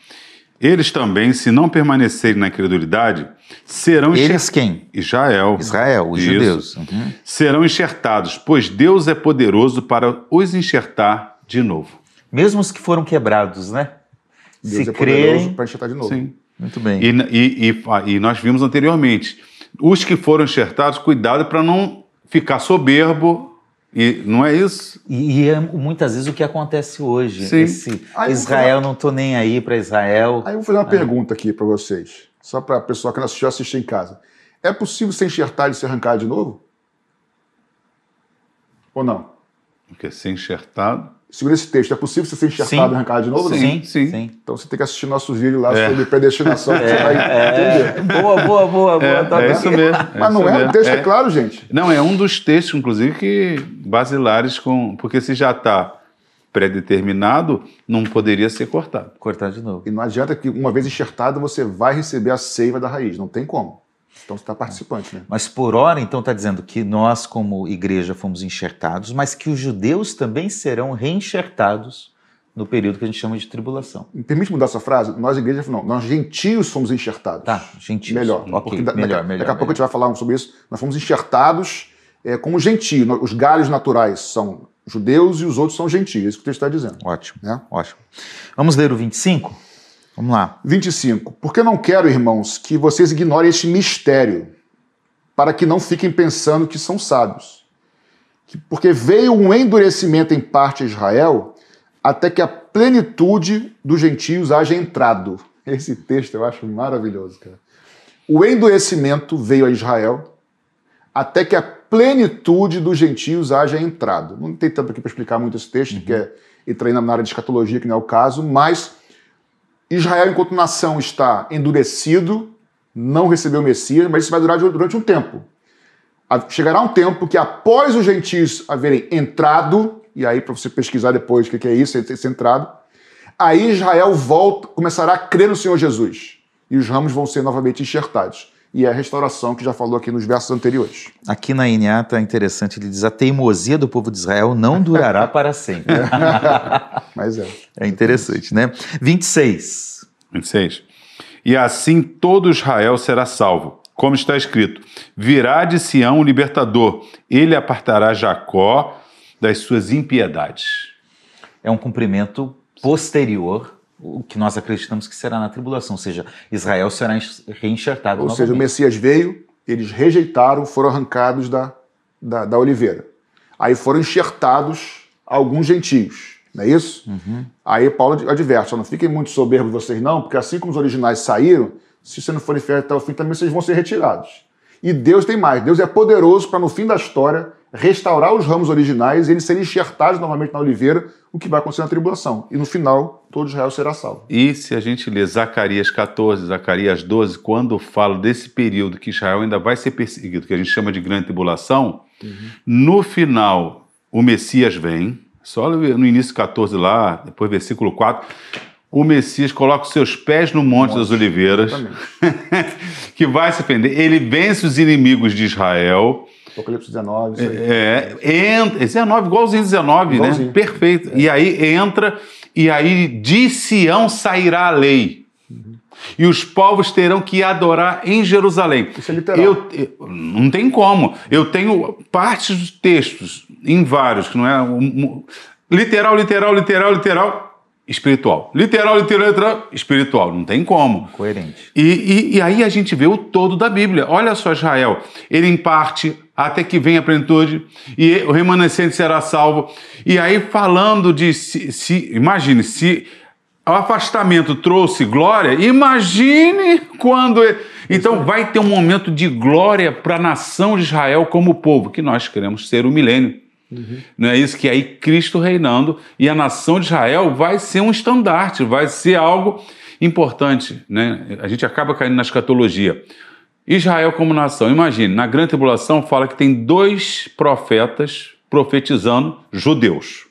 Eles também, se não permanecerem na incredulidade, serão Eles quem? Israel. Israel, os Isso. judeus. Uhum. Serão enxertados, pois Deus é poderoso para os enxertar de novo. Mesmo os que foram quebrados, né? Deus Se é poderoso crerem. para enxertar de novo. Sim. Muito bem. E, e- e- e nós vimos anteriormente, os que foram enxertados, cuidado para não ficar soberbo, e não é isso? E, e é muitas vezes o que acontece hoje. Sim. Esse Aí Israel, não tô nem aí para Israel. Aí eu vou fazer uma pergunta aqui para vocês, só para a pessoa que não assistiu assistir em casa. É possível ser enxertado e se arrancar de novo? Ou não? Porque ser enxertado. Segura esse texto. É possível você ser enxertado e arrancar de novo? não? Sim, sim. Então você tem que assistir nosso vídeo lá É. sobre predestinação, que você vai entender. É, boa, boa, boa, boa. É, tá é isso mesmo. Mas não é, o mesmo. texto é. claro, gente. Não, é um dos textos, inclusive, que basilares com. Porque se já está pré-determinado, não poderia ser cortado. Cortar de novo. E não adianta que uma vez enxertado você vai receber a seiva da raiz. Não tem como. Então você está participante, né? Mas por hora, então, está dizendo que nós, como igreja, fomos enxertados, mas que os judeus também serão reenxertados no período que a gente chama de tribulação. Me permite mudar essa frase? Nós, igreja, não. Nós gentios somos enxertados. Tá, gentios. Melhor. Ok, Porque da- melhor, daqui, melhor. daqui a pouco a melhor. gente vai falar sobre isso. Nós fomos enxertados é, como gentio. Os galhos naturais são judeus e os outros são gentios. É isso que o texto está dizendo. Ótimo, Né? ótimo. Vamos ler o 25? Vamos lá. 25. Porque não quero, irmãos, que vocês ignorem este mistério, para que não fiquem pensando que são sábios. Que- Porque veio um endurecimento em parte a Israel, até que a plenitude dos gentios haja entrado. Esse texto eu acho maravilhoso, cara. O endurecimento veio a Israel, até que a plenitude dos gentios haja entrado. Não tem tempo aqui para explicar muito esse texto, que é entrar aí na área de escatologia, que não é o caso, mas Israel, enquanto nação, está endurecido, não recebeu o Messias, mas isso vai durar durante um tempo. Chegará um tempo que, após os gentios haverem entrado, e aí para você pesquisar depois o que que é isso, esse entrado, aí Israel volta, começará a crer no Senhor Jesus. E os ramos vão ser novamente enxertados. E é a restauração que já falou aqui nos versos anteriores. Aqui na NA está interessante, ele diz: a teimosia do povo de Israel não durará para sempre. Mas é. É interessante, né? 26. 26. E assim todo Israel será salvo. Como está escrito: virá de Sião o libertador, ele apartará Jacó das suas impiedades. É um cumprimento posterior, o que nós acreditamos que será na tribulação, ou seja, Israel será enx- reenxertado Ou seja, o novamente. Messias veio, eles rejeitaram, foram arrancados da, da, da oliveira. Aí foram enxertados alguns gentios, não é isso? Aí Paulo adverte, não fiquem muito soberbos vocês não, porque assim como os originais saíram, se você não forem fiéis até o fim, também vocês vão ser retirados. E Deus tem mais, Deus é poderoso para no fim da história restaurar os ramos originais e eles serem enxertados novamente na oliveira, o que vai acontecer na tribulação. E no final, todo Israel será salvo. E se a gente ler Zacarias 14, Zacarias 12, quando fala desse período que Israel ainda vai ser perseguido, que a gente chama de grande tribulação, no final o Messias vem, só no início 14 lá, depois versículo 4, o Messias coloca os seus pés no Monte, Monte. das Oliveiras, que vai se prender. Ele vence os inimigos de Israel. Apocalipse 19, isso aí. É, entra, 19, igualzinho 19, igualzinho. né? Perfeito. É. E aí entra, e aí de Sião sairá a lei. Uhum. E os povos terão que adorar em Jerusalém. Isso é literal. Eu, eu, não tem como. Eu tenho partes dos textos, em vários, que não é. Um, literal, literal, literal, literal espiritual. Literal, literal, literal, espiritual. Não tem como. Coerente. E, e, e, aí a gente vê o todo da Bíblia. Olha só Israel. Ele em parte até que venha a plenitude e o remanescente será salvo. E aí falando de se, se imagine se o afastamento trouxe glória, imagine quando então vai ter um momento de glória para a nação de Israel como povo que nós queremos ser o milênio. Uhum. Não é isso que aí Cristo reinando e a nação de Israel vai ser um estandarte, vai ser algo importante. Né? A gente acaba caindo na escatologia. Israel como nação, imagine, na grande tribulação fala que tem dois profetas profetizando judeus.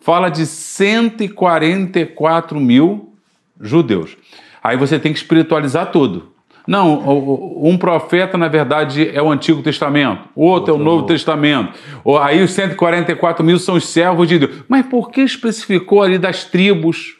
Fala de 144 mil judeus. Aí você tem que espiritualizar tudo. Não, um profeta, na verdade, é o Antigo Testamento, o outro, outro é o Novo, Testamento. Aí os 144 mil são os servos de Deus. Mas por que especificou ali das tribos?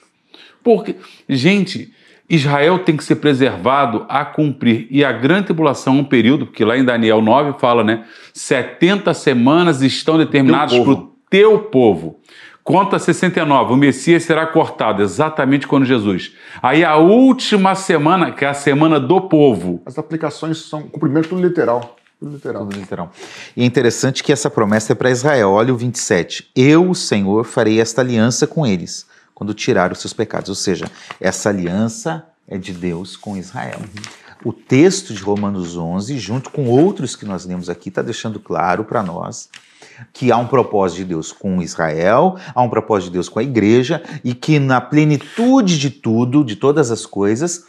Porque, gente, Israel tem que ser preservado a cumprir. E a grande tribulação é um período, porque lá em Daniel 9 fala, né? 70 semanas estão determinadas para o teu povo. Conta 69, o Messias será cortado exatamente quando Jesus. Aí a última semana, que é a semana do povo. As aplicações são cumprimento tudo literal. Tudo literal. Tudo literal. E é interessante que essa promessa é para Israel. Olha o 27. Eu, o Senhor, farei esta aliança com eles, quando tirar os seus pecados. Ou seja, essa aliança é de Deus com Israel. Uhum. O texto de Romanos 11, junto com outros que nós lemos aqui, está deixando claro para nós que há um propósito de Deus com Israel, há um propósito de Deus com a igreja e que na plenitude de tudo, de todas as coisas,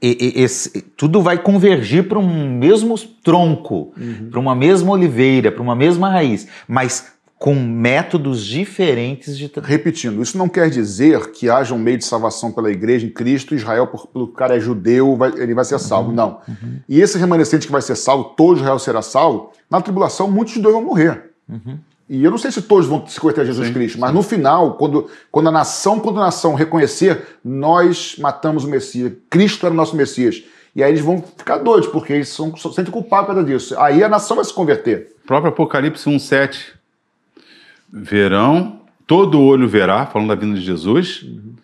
e, e, esse, tudo vai convergir para um mesmo tronco, uhum. para uma mesma oliveira, para uma mesma raiz, mas com métodos diferentes de. Repetindo, isso não quer dizer que haja um meio de salvação pela igreja em Cristo, Israel, porque o cara é judeu, vai, ele vai ser salvo. Uhum. Não. Uhum. E esse remanescente que vai ser salvo, todo Israel será salvo, na tribulação muitos judeus vão morrer. Uhum. E eu não sei se todos vão se converter a Jesus sim, Cristo, mas sim. no final, quando, quando a nação quando a nação reconhecer, nós matamos o Messias, Cristo era o nosso Messias. E aí eles vão ficar doidos, porque eles são, são sentem culpados por causa disso. Aí a nação vai se converter. O próprio Apocalipse 1,7. Verão, todo olho verá, falando da vinda de Jesus, uhum.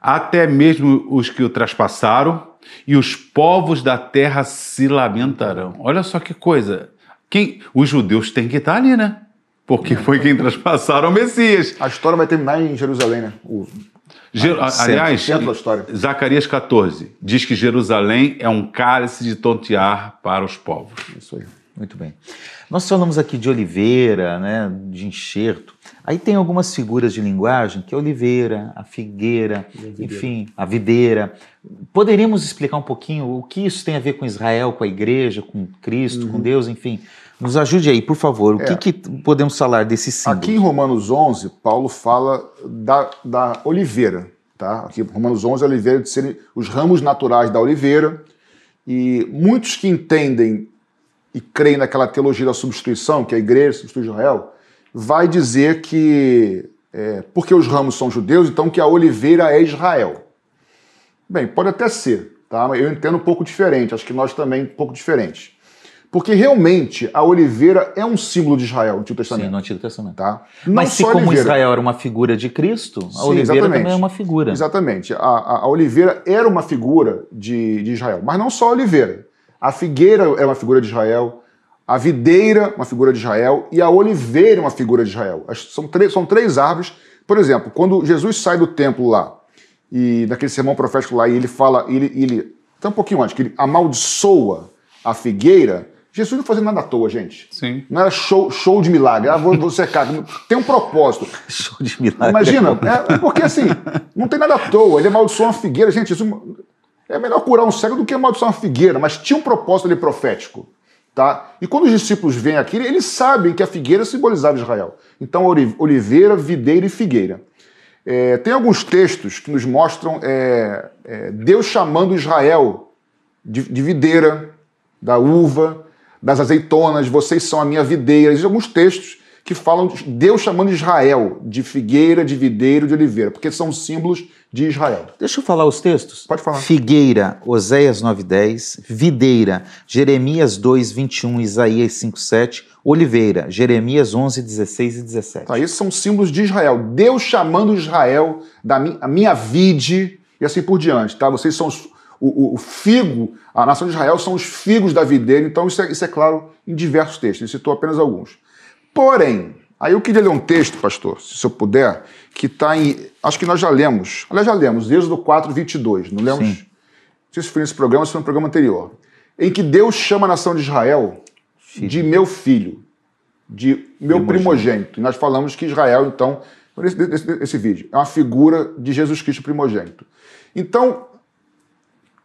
até mesmo os que o traspassaram, e os povos da terra se lamentarão. Olha só que coisa. Quem, os judeus têm que estar ali, né? Porque foi quem traspassaram o Messias. A história vai terminar em Jerusalém, né? O... aliás, centro da história. Zacarias 14 diz que Jerusalém é um cálice de tontear para os povos. Isso aí. Muito bem. Nós falamos aqui de oliveira, né, de enxerto. Aí tem algumas figuras de linguagem, que é a oliveira, a figueira, a enfim, a videira. Poderíamos explicar um pouquinho o que isso tem a ver com Israel, com a igreja, com Cristo, uhum. com Deus, enfim. Nos ajude aí, por favor. O é. que, que, podemos falar desse símbolo? Aqui em Romanos 11, Paulo fala da, da oliveira. Tá? Aqui Romanos 11, a oliveira de serem os ramos naturais da oliveira. E muitos que entendem e creem naquela teologia da substituição, que a igreja substitui Israel, vai dizer que, é, porque os ramos são judeus, então que a oliveira é Israel. Bem, pode até ser, tá? eu entendo um pouco diferente, acho que nós também um pouco diferentes. Porque realmente a oliveira é um símbolo de Israel no Antigo Testamento. Sim, no Antigo Testamento. Tá? Mas se como oliveira. Israel era uma figura de Cristo, a Sim, oliveira exatamente. também é uma figura. Exatamente. A, a, a, oliveira era uma figura de, de Israel. Mas não só a oliveira. A figueira é uma figura de Israel, a videira, uma figura de Israel, e a oliveira, uma figura de Israel. São três, são três árvores. Por exemplo, quando Jesus sai do templo lá, e naquele sermão profético lá, e ele fala, ele, ele até um pouquinho antes, que ele amaldiçoa a figueira, Jesus não fazia nada à toa, gente. Sim. Não era show, show de milagre. Ah, vou, vou secar. Tem um propósito. show de milagre. Imagina, é, é, porque assim, não tem nada à toa. Ele amaldiçoou uma figueira. Gente, isso é melhor curar um cego do que amaldiçoar uma figueira, mas tinha um propósito ali profético. Tá? E quando os discípulos vêm aqui, eles sabem que a figueira simbolizava Israel. Então, oliveira, videira e figueira. É, tem alguns textos que nos mostram é, é, Deus chamando Israel de, de, videira, da uva, das azeitonas, vocês são a minha videira. Existem alguns textos que falam de Deus chamando Israel de figueira, de videiro, de oliveira, porque são símbolos de Israel. Deixa eu falar os textos. Pode falar. Figueira, Oséias 9:10, videira, Jeremias 2:21, Isaías 5:7, oliveira, Jeremias 11:16 e 17. Tá, esses são símbolos de Israel. Deus chamando Israel da minha, minha vide e assim por diante, tá? Vocês são os, o, o, figo, a nação de Israel são os figos da videira, então isso é, isso é claro em diversos textos, ele citou apenas alguns. Porém, aí eu queria ler um texto, pastor, se eu puder, que está em. Acho que nós já lemos. Aliás, já lemos, Êxodo 4, 22. Não lemos? Sim. Não sei se foi nesse programa, se foi no programa anterior. Em que Deus chama a nação de Israel de meu filho, de meu primogênito. primogênito. E nós falamos que Israel, então, esse, esse, esse vídeo, é uma figura de Jesus Cristo primogênito. Então,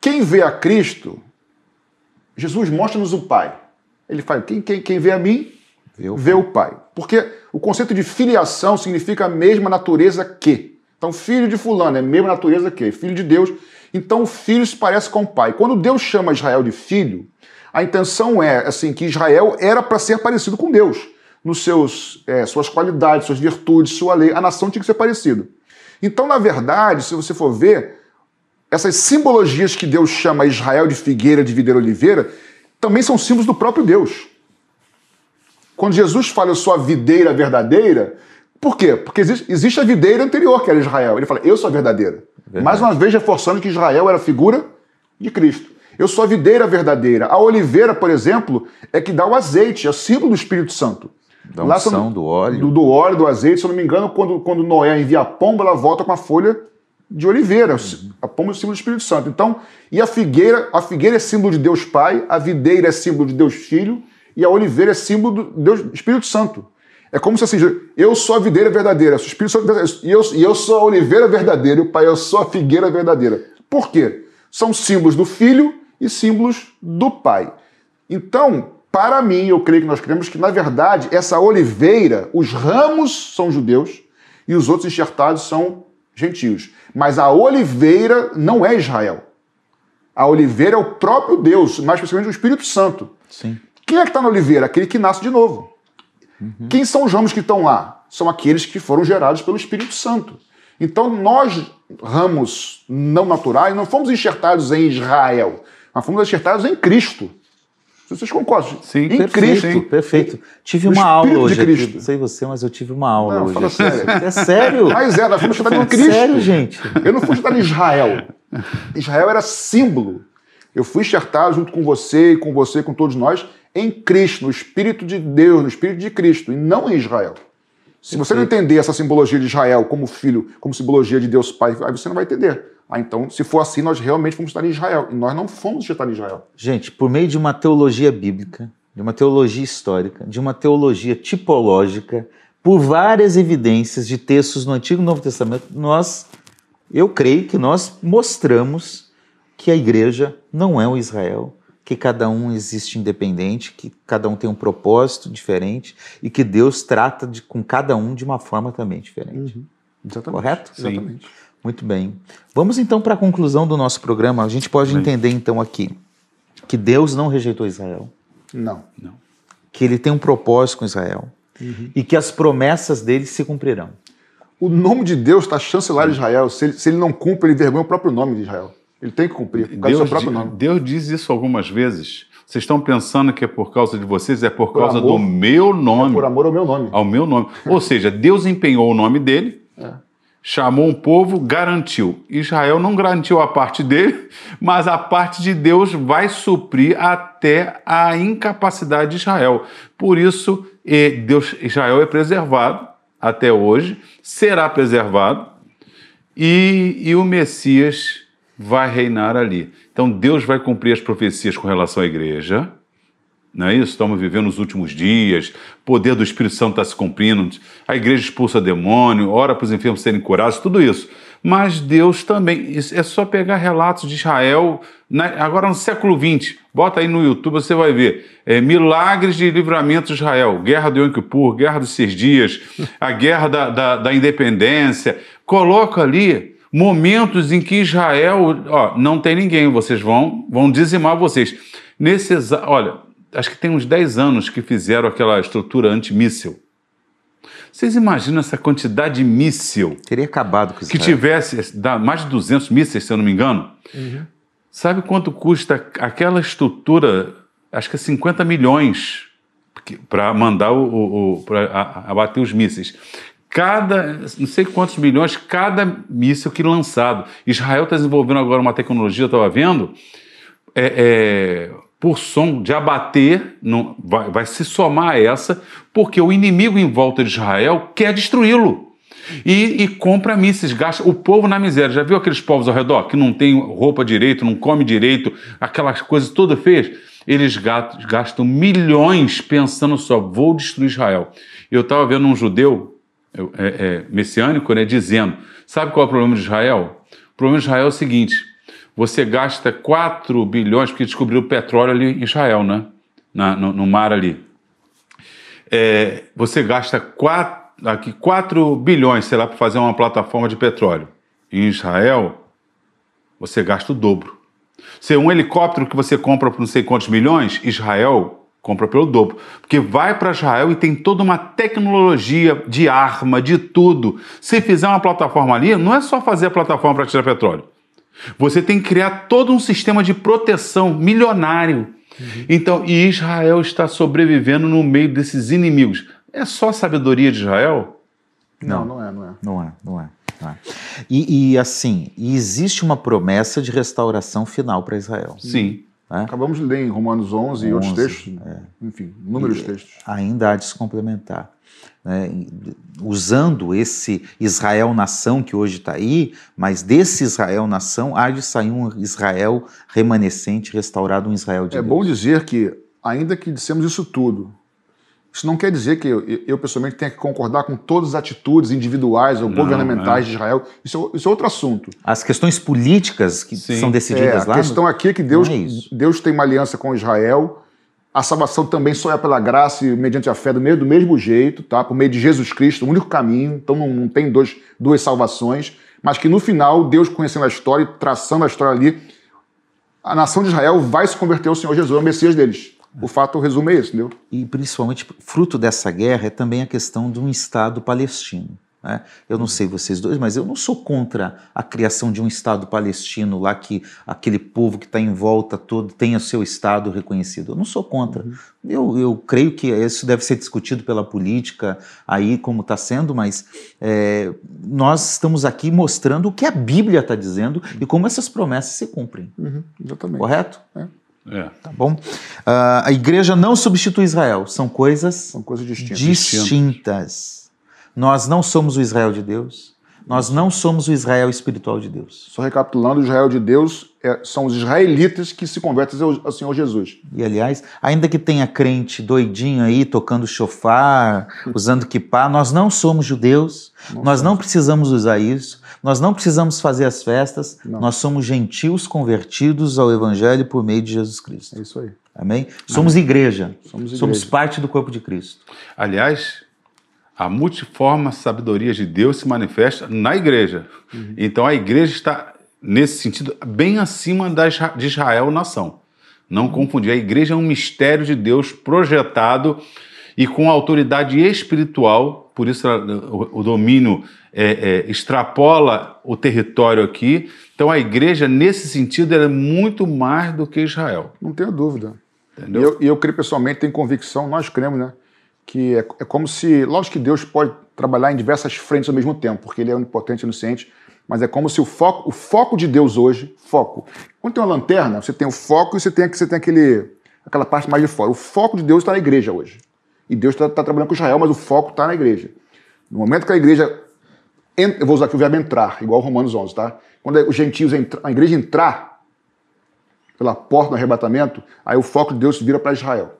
quem vê a Cristo, Jesus mostra-nos o Pai. Ele fala: quem, quem, quem vê a mim, Vê o, vê o pai. Porque o conceito de filiação significa a mesma natureza que. Então, filho de fulano é a mesma natureza que, filho de Deus. Então, o filho se parece com o pai. Quando Deus chama Israel de filho, a intenção é assim que Israel era para ser parecido com Deus, nos seus é, suas qualidades, suas virtudes, sua lei. A nação tinha que ser parecida. Então, na verdade, se você for ver, essas simbologias que Deus chama Israel de figueira, de videira oliveira, também são símbolos do próprio Deus. Quando Jesus fala, eu sou a videira verdadeira, por quê? Porque existe, existe a videira anterior, que era Israel. Ele fala, eu sou a verdadeira. Verdade. Mais uma vez reforçando que Israel era figura de Cristo. Eu sou a videira verdadeira. A oliveira, por exemplo, é que dá o azeite, é o símbolo do Espírito Santo. Da unção, do óleo. Do, do, óleo, do azeite. Se eu não me engano, quando, quando Noé envia a pomba, ela volta com a folha de oliveira. Uhum. A pomba é o símbolo do Espírito Santo. Então, e a figueira, a figueira é símbolo de Deus Pai, a videira é símbolo de Deus Filho, e a oliveira é símbolo do Deus, Espírito Santo. É como se assim, eu sou a videira verdadeira, o Espírito Santo e eu, e eu sou a oliveira verdadeira, e o Pai, eu sou a figueira verdadeira. Por quê? São símbolos do Filho e símbolos do Pai. Então, para mim, eu creio que nós cremos que, na verdade, essa oliveira, os ramos são judeus e os outros enxertados são gentios. Mas a oliveira não é Israel. A oliveira é o próprio Deus, mais especificamente o Espírito Santo. Sim. Quem é que está na oliveira? Aquele que nasce de novo. Uhum. Quem são os ramos que estão lá? São aqueles que foram gerados pelo Espírito Santo. Então nós, ramos não naturais, não fomos enxertados em Israel, mas fomos enxertados em Cristo. Vocês concordam? Sim, em perfeito, Cristo. Sim, perfeito. Tive uma aula hoje. Aqui, não sei você, mas eu tive uma aula não, hoje. Fala sério. É sério? Mas é, nós fomos enxertados em Cristo. Sério, gente? Eu não fui enxertado em Israel. Israel era símbolo. Eu fui enxertado junto com você e com você, com todos nós, em Cristo, no Espírito de Deus, no Espírito de Cristo, e não em Israel. Se você não entender essa simbologia de Israel como filho, como simbologia de Deus Pai, aí você não vai entender. Ah, então, se for assim, nós realmente vamos estar em Israel. E nós não fomos estar em Israel. Gente, por meio de uma teologia bíblica, de uma teologia histórica, de uma teologia tipológica, por várias evidências de textos no Antigo e Novo Testamento, nós, eu creio que nós mostramos que a igreja não é o Israel, que cada um existe independente, que cada um tem um propósito diferente e que Deus trata de, com cada um de uma forma também diferente. Uhum. Exatamente. Correto? Sim. Exatamente. Muito bem. Vamos então para a conclusão do nosso programa. A gente pode entender então aqui que Deus não rejeitou Israel. Não, não. Que ele tem um propósito com Israel uhum. e que as promessas dele se cumprirão. O nome de Deus está chancelar Israel. Se ele, se ele não cumpre, ele vergonha o próprio nome de Israel. Ele tem que cumprir, por causa Deus, do seu próprio nome. Deus diz isso algumas vezes. Vocês estão pensando que é por causa de vocês, é por, por causa amor, do meu nome. É por amor ao meu nome. Ao meu nome. Ou seja, Deus empenhou o nome dele, é. chamou um povo, garantiu. Israel não garantiu a parte dele, mas a parte de Deus vai suprir até a incapacidade de Israel. Por isso, Deus, Israel é preservado até hoje, será preservado, e, e o Messias vai reinar ali. Então Deus vai cumprir as profecias com relação à igreja. Não é isso? Estamos vivendo os últimos dias, o poder do Espírito Santo está se cumprindo, a igreja expulsa demônio, ora para os enfermos serem curados, tudo isso. mas Deus também. É só pegar relatos de Israel, né, agora no século XX. Bota aí no YouTube, você vai ver. É, milagres de livramento de Israel. Guerra do Yom Kippur, Guerra dos Seis Dias, a Guerra da, da, da Independência. Coloca ali momentos em que Israel, ó, não tem ninguém, vocês vão, vão dizimar vocês. Nesse, olha, acho que tem uns 10 anos que fizeram aquela estrutura antimíssil. Vocês imaginam essa quantidade de míssil? Teria acabado com isso. Que tivesse mais de 200 mísseis, se eu não me engano. Uhum. Sabe quanto custa aquela estrutura? Acho que é 50 milhões para mandar o, o, o para abater os mísseis. Cada, não sei quantos milhões, cada míssil que lançado. Israel está desenvolvendo agora uma tecnologia, estava vendo, é, é, por som, de abater, não, vai, vai se somar a essa, porque o inimigo em volta de Israel quer destruí-lo. E, e, compra mísseis, gasta o povo na miséria. Já viu aqueles povos ao redor que não tem roupa direito, não come direito, aquelas coisas todas feias? Eles gastam milhões pensando só, vou destruir Israel. Eu estava vendo um judeu é, é, messiânico né, dizendo: sabe qual é o problema de Israel? O problema de Israel é o seguinte: você gasta 4 bilhões, porque descobriu petróleo ali em Israel, né? Na, no, no, mar ali. É, você gasta 4, aqui 4 bilhões, sei lá, para fazer uma plataforma de petróleo. Em Israel, você gasta o dobro. Se um helicóptero que você compra por não sei quantos milhões, Israel compra pelo dobro. Porque vai para Israel e tem toda uma tecnologia de arma, de tudo. Se fizer uma plataforma ali, não é só fazer a plataforma para tirar petróleo. Você tem que criar todo um sistema de proteção milionário. Uhum. Então, e Israel está sobrevivendo no meio desses inimigos. É só sabedoria de Israel? Não, não, não é, não é. Não é, não é. Não é. E, e, assim, existe uma promessa de restauração final para Israel. Sim. É? Acabamos de ler em Romanos 11, 11 e outros textos. É. Enfim, inúmeros textos. Ainda há de se complementar né, usando esse Israel nação que hoje está aí, mas desse Israel nação há de sair um Israel remanescente, restaurado, um Israel de é Deus. É bom dizer que, ainda que dissemos isso tudo, isso não quer dizer que eu, eu, pessoalmente tenha que concordar com todas as atitudes individuais ou não, governamentais é. de Israel. Isso, é, isso, é outro assunto. As questões políticas que Sim. são decididas é, lá. A questão aqui é que Deus, é Deus tem uma aliança com Israel a salvação também só é pela graça e mediante a fé do mesmo, do mesmo jeito, tá? por meio de Jesus Cristo, o único caminho. Então não, não tem dois, duas salvações. Mas que no final, Deus conhecendo a história e traçando a história ali, a nação de Israel vai se converter ao Senhor Jesus, ao Messias deles. O fato, o resumo é esse, entendeu? E principalmente, fruto dessa guerra é também a questão de um Estado palestino. Né? Eu não sei vocês dois, mas eu não sou contra a criação de um Estado palestino lá que aquele povo que está em volta todo tenha seu Estado reconhecido. Eu não sou contra. Uhum. Eu, eu creio que isso deve ser discutido pela política aí como está sendo, mas é, nós estamos aqui mostrando o que a Bíblia está dizendo e como essas promessas se cumprem. Uhum, exatamente. Correto? É. É. Tá bom? Uh, a igreja não substitui Israel, são coisas, são coisas distintas. distintas. Nós não somos o Israel de Deus. Nós não somos o Israel espiritual de Deus. Só recapitulando, o Israel de Deus é, são os israelitas que se convertem ao Senhor Jesus. E aliás, ainda que tenha crente doidinho aí, tocando chofar, usando kippah, nós não somos judeus, não nós somos. não precisamos usar isso, nós não precisamos fazer as festas, não. nós somos gentios convertidos ao Evangelho por meio de Jesus Cristo. É isso aí. Amém? Somos igreja. Somos, igreja. somos parte do corpo de Cristo. Aliás, a multiforme sabedoria de Deus se manifesta na igreja. Uhum. Então a igreja está, nesse sentido, bem acima da, de Israel nação. Não uhum. confundir. A igreja é um mistério de Deus projetado e com autoridade espiritual, por isso o, o domínio é, é, extrapola o território aqui. Então a igreja, nesse sentido, é muito mais do que Israel. Não tenho dúvida. Entendeu? E eu, eu creio pessoalmente, tenho convicção, nós cremos, né? Que é, é, como se, lógico que Deus pode trabalhar em diversas frentes ao mesmo tempo, porque Ele é onipotente e onisciente, mas é como se o foco, o foco de Deus hoje, foco. Quando tem uma lanterna, você tem o foco e você tem, você tem aquele, aquela parte mais de fora. O foco de Deus está na igreja hoje. E Deus está tá trabalhando com Israel, mas o foco está na igreja. No momento que a igreja. Eu vou usar aqui o verbo entrar, igual Romanos 11, tá? Quando os gentios, a igreja entrar pela porta do arrebatamento, aí o foco de Deus vira para Israel.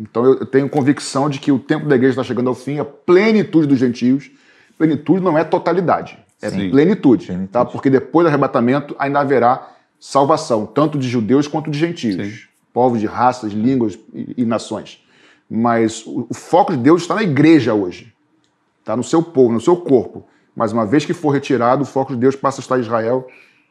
Então eu tenho convicção de que o tempo da igreja está chegando ao fim, a plenitude dos gentios. Plenitude não é totalidade. É Sim. plenitude, Plenitude. Tá? Porque depois do arrebatamento ainda haverá salvação, tanto de judeus quanto de gentios, povos de raças, línguas e, e nações. Mas o, o foco de Deus está na igreja hoje, está no seu povo, no seu corpo. Mas uma vez que for retirado, o foco de Deus passa a estar em Israel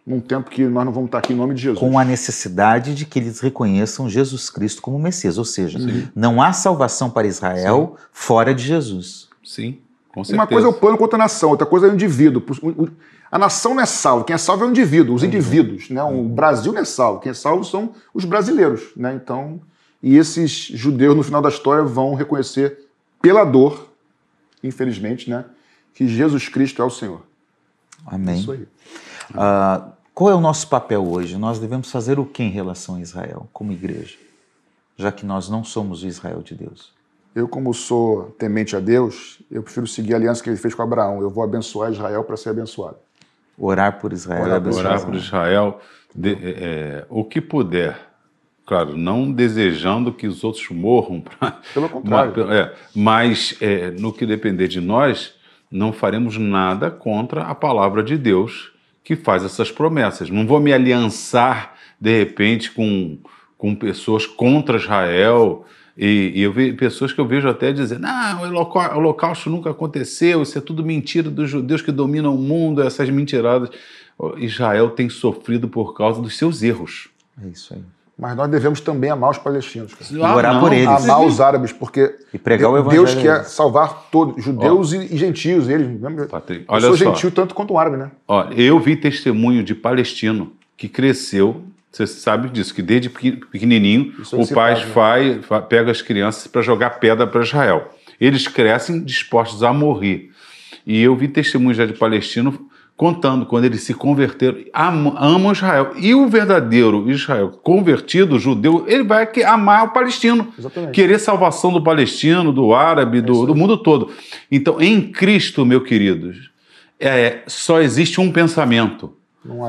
num tempo que nós não vamos estar aqui em nome de Jesus. Com a necessidade de que eles reconheçam Jesus Cristo como Messias. Ou seja, não há salvação para Israel fora de Jesus. Sim, com certeza. Uma coisa é o plano contra a nação, outra coisa é o indivíduo. A nação não é salva, quem é salvo é o indivíduo, os indivíduos. Né? O Brasil não é salvo, quem é salvo são os brasileiros. Né? Então, e esses judeus, no final da história, vão reconhecer pela dor, infelizmente, né, que Jesus Cristo é o Senhor. Amém. Isso aí. Ah, qual é o nosso papel hoje? Nós devemos fazer o que em relação a Israel, como igreja? Já que nós não somos o Israel de Deus. Eu, como sou temente a Deus, eu prefiro seguir a aliança que ele fez com Abraão. Eu vou abençoar Israel para ser abençoado. Orar por Israel Orar por abençoar Orar por Israel, de- é, é, o que puder. Claro, não desejando que os outros morram. pra- Pelo contrário. Ma- é, mas é, no que depender de nós, não faremos nada contra a palavra de Deus que faz essas promessas. Não vou me aliançar, de repente, com, com pessoas contra Israel. E, e eu vejo pessoas que eu vejo até dizendo: não, holoca- o holocausto nunca aconteceu, isso é tudo mentira dos judeus que dominam o mundo, essas mentiradas. Israel tem sofrido por causa dos seus erros. É isso aí. Mas nós devemos também amar os palestinos. cara. E orar não, por eles. Amar os árabes, porque E pregar o Deus quer eles. salvar todos, judeus e, e gentios. Eles, Patrick, eu olha sou só. gentil tanto quanto um árabe, né? Olha, eu vi testemunho de palestino que cresceu, você sabe disso, que desde pequen- pequenininho é o pai né? faz, fa- pega as crianças para jogar pedra para Israel. Eles crescem dispostos a morrer. E eu vi testemunho já de palestino contando quando eles se converteram, am- amam Israel. E o verdadeiro Israel convertido, judeu, ele vai que- amar o palestino, Exatamente. querer salvação do palestino, do árabe, do, do mundo todo. Então, em Cristo, meu queridos, é, só existe um pensamento: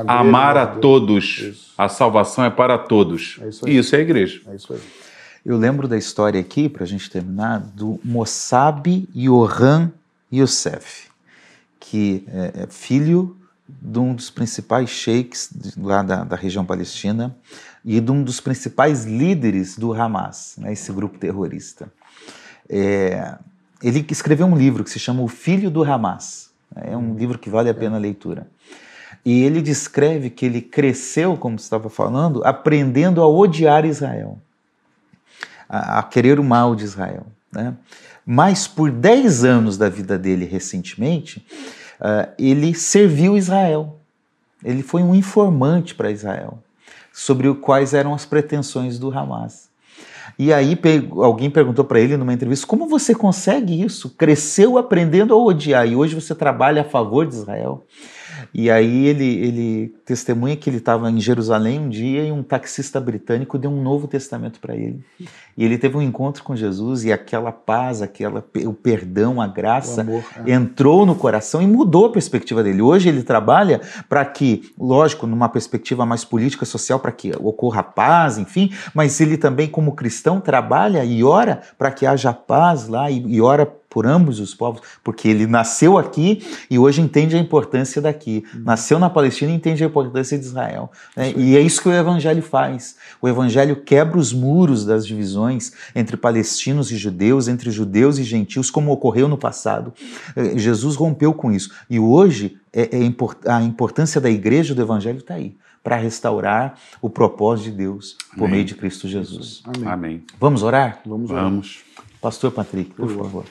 amar a todos. Isso. A salvação é para todos. É isso aí. e isso é a igreja. É isso aí. Eu lembro da história aqui, para a gente terminar, do Mossab Yohan Youssef, que é, é filho de um dos principais sheiks lá da, da região palestina e de um dos principais líderes do Hamas, né, esse grupo terrorista. É, ele escreveu um livro que se chama O Filho do Hamas. É um livro que vale a pena a leitura. E ele descreve que ele cresceu, como você estava falando, aprendendo a odiar Israel a, a querer o mal de Israel. Né? Mas por 10 anos da vida dele recentemente, ah, ele serviu Israel. Ele foi um informante para Israel sobre quais eram as pretensões do Hamas. E aí alguém perguntou para ele numa entrevista: como você consegue isso? Cresceu aprendendo a odiar e hoje você trabalha a favor de Israel? E aí ele, ele testemunha que ele estava em Jerusalém um dia e um taxista britânico deu um novo testamento para ele. E ele teve um encontro com Jesus e aquela paz, aquela, o perdão, a graça amor, é. entrou no coração e mudou a perspectiva dele. Hoje ele trabalha para que, lógico, numa perspectiva mais política, social, para que ocorra paz, enfim, mas ele também, como cristão, trabalha e ora para que haja paz lá e, e ora por ambos os povos, porque ele nasceu aqui e hoje entende a importância daqui. Nasceu na Palestina e entende a importância de Israel. né? E é isso que o Evangelho faz. O Evangelho quebra os muros das divisões entre palestinos e judeus, entre judeus e gentios, como ocorreu no passado. Eh, Jesus rompeu com isso. E hoje é, é import- a importância da igreja do Evangelho está aí para restaurar o propósito de Deus por Amém. meio de Cristo Jesus. Amém. Amém. Vamos orar? Vamos orar. Vamos. Pastor Patrick, por favor.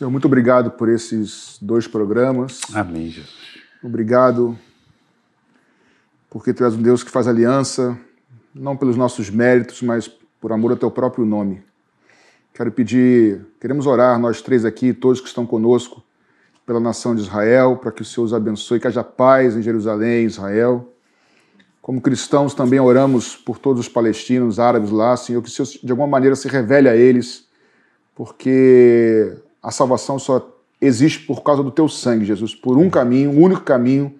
Senhor, muito obrigado por esses dois programas. Amém, Jesus. Obrigado porque tu és um Deus que faz aliança, não pelos nossos méritos, mas por amor ao teu próprio nome. Quero pedir, queremos orar, nós três aqui, todos que estão conosco, pela nação de Israel, para que o Senhor os abençoe, que haja paz em Jerusalém, Israel. Como cristãos também oramos por todos os palestinos, árabes lá, Senhor, que o Senhor de alguma maneira se revele a eles, porque a salvação só existe por causa do teu sangue, Jesus, por um caminho, um único caminho,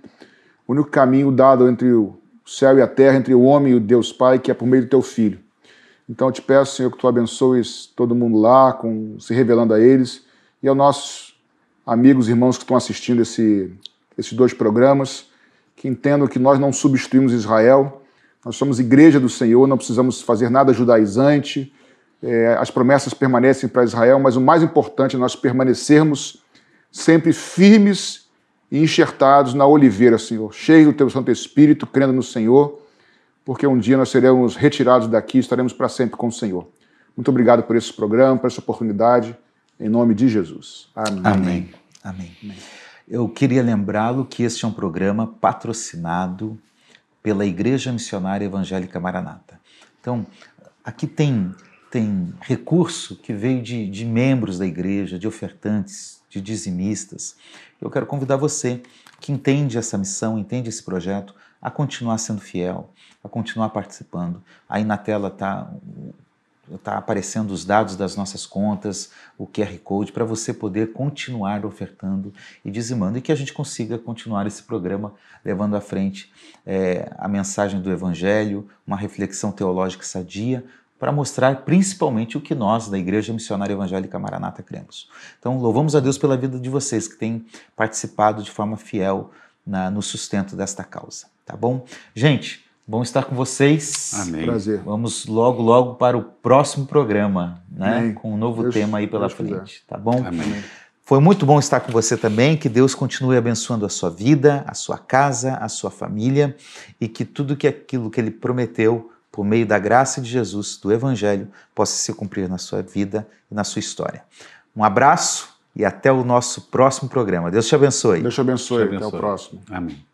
o único caminho dado entre o céu e a terra, entre o homem e o Deus Pai, que é por meio do teu Filho. Então eu te peço, Senhor, que tu abençoes todo mundo lá, com, se revelando a eles, e aos nossos amigos e irmãos que estão assistindo esse, esses dois programas, que entendam que nós não substituímos Israel, nós somos igreja do Senhor, não precisamos fazer nada judaizante, é, as promessas permanecem para Israel, mas o mais importante é nós permanecermos sempre firmes e enxertados na oliveira, Senhor, cheios do Teu Santo Espírito, crendo no Senhor, porque um dia nós seremos retirados daqui e estaremos para sempre com o Senhor. Muito obrigado por esse programa, por essa oportunidade, em nome de Jesus. Amém. Amém. Amém. Eu queria lembrá-lo que este é um programa patrocinado pela Igreja Missionária Evangélica Maranata. Então, aqui tem, tem recurso que veio de, de membros da igreja, de ofertantes, de dizimistas. Eu quero convidar você que entende essa missão, entende esse projeto, a continuar sendo fiel, a continuar participando. Aí na tela está tá aparecendo os dados das nossas contas, o QR Code, para você poder continuar ofertando e dizimando e que a gente consiga continuar esse programa levando à frente é, a mensagem do Evangelho, uma reflexão teológica sadia, para mostrar principalmente o que nós, da Igreja Missionária Evangélica Maranata, cremos. Então, louvamos a Deus pela vida de vocês que têm participado de forma fiel na, no sustento desta causa. Tá bom? Gente, bom estar com vocês. Amém. Prazer. Vamos logo, logo para o próximo programa, né? Amém. Com um novo Deus, tema aí pela Deus frente, quiser. tá bom? Amém. Foi muito bom estar com você também. Que Deus continue abençoando a sua vida, a sua casa, a sua família e que tudo que aquilo que Ele prometeu por meio da graça de Jesus, do Evangelho, possa se cumprir na sua vida e na sua história. Um abraço e até o nosso próximo programa. Deus te abençoe. Deus te abençoe. Deus te abençoe. Até o próximo. Amém.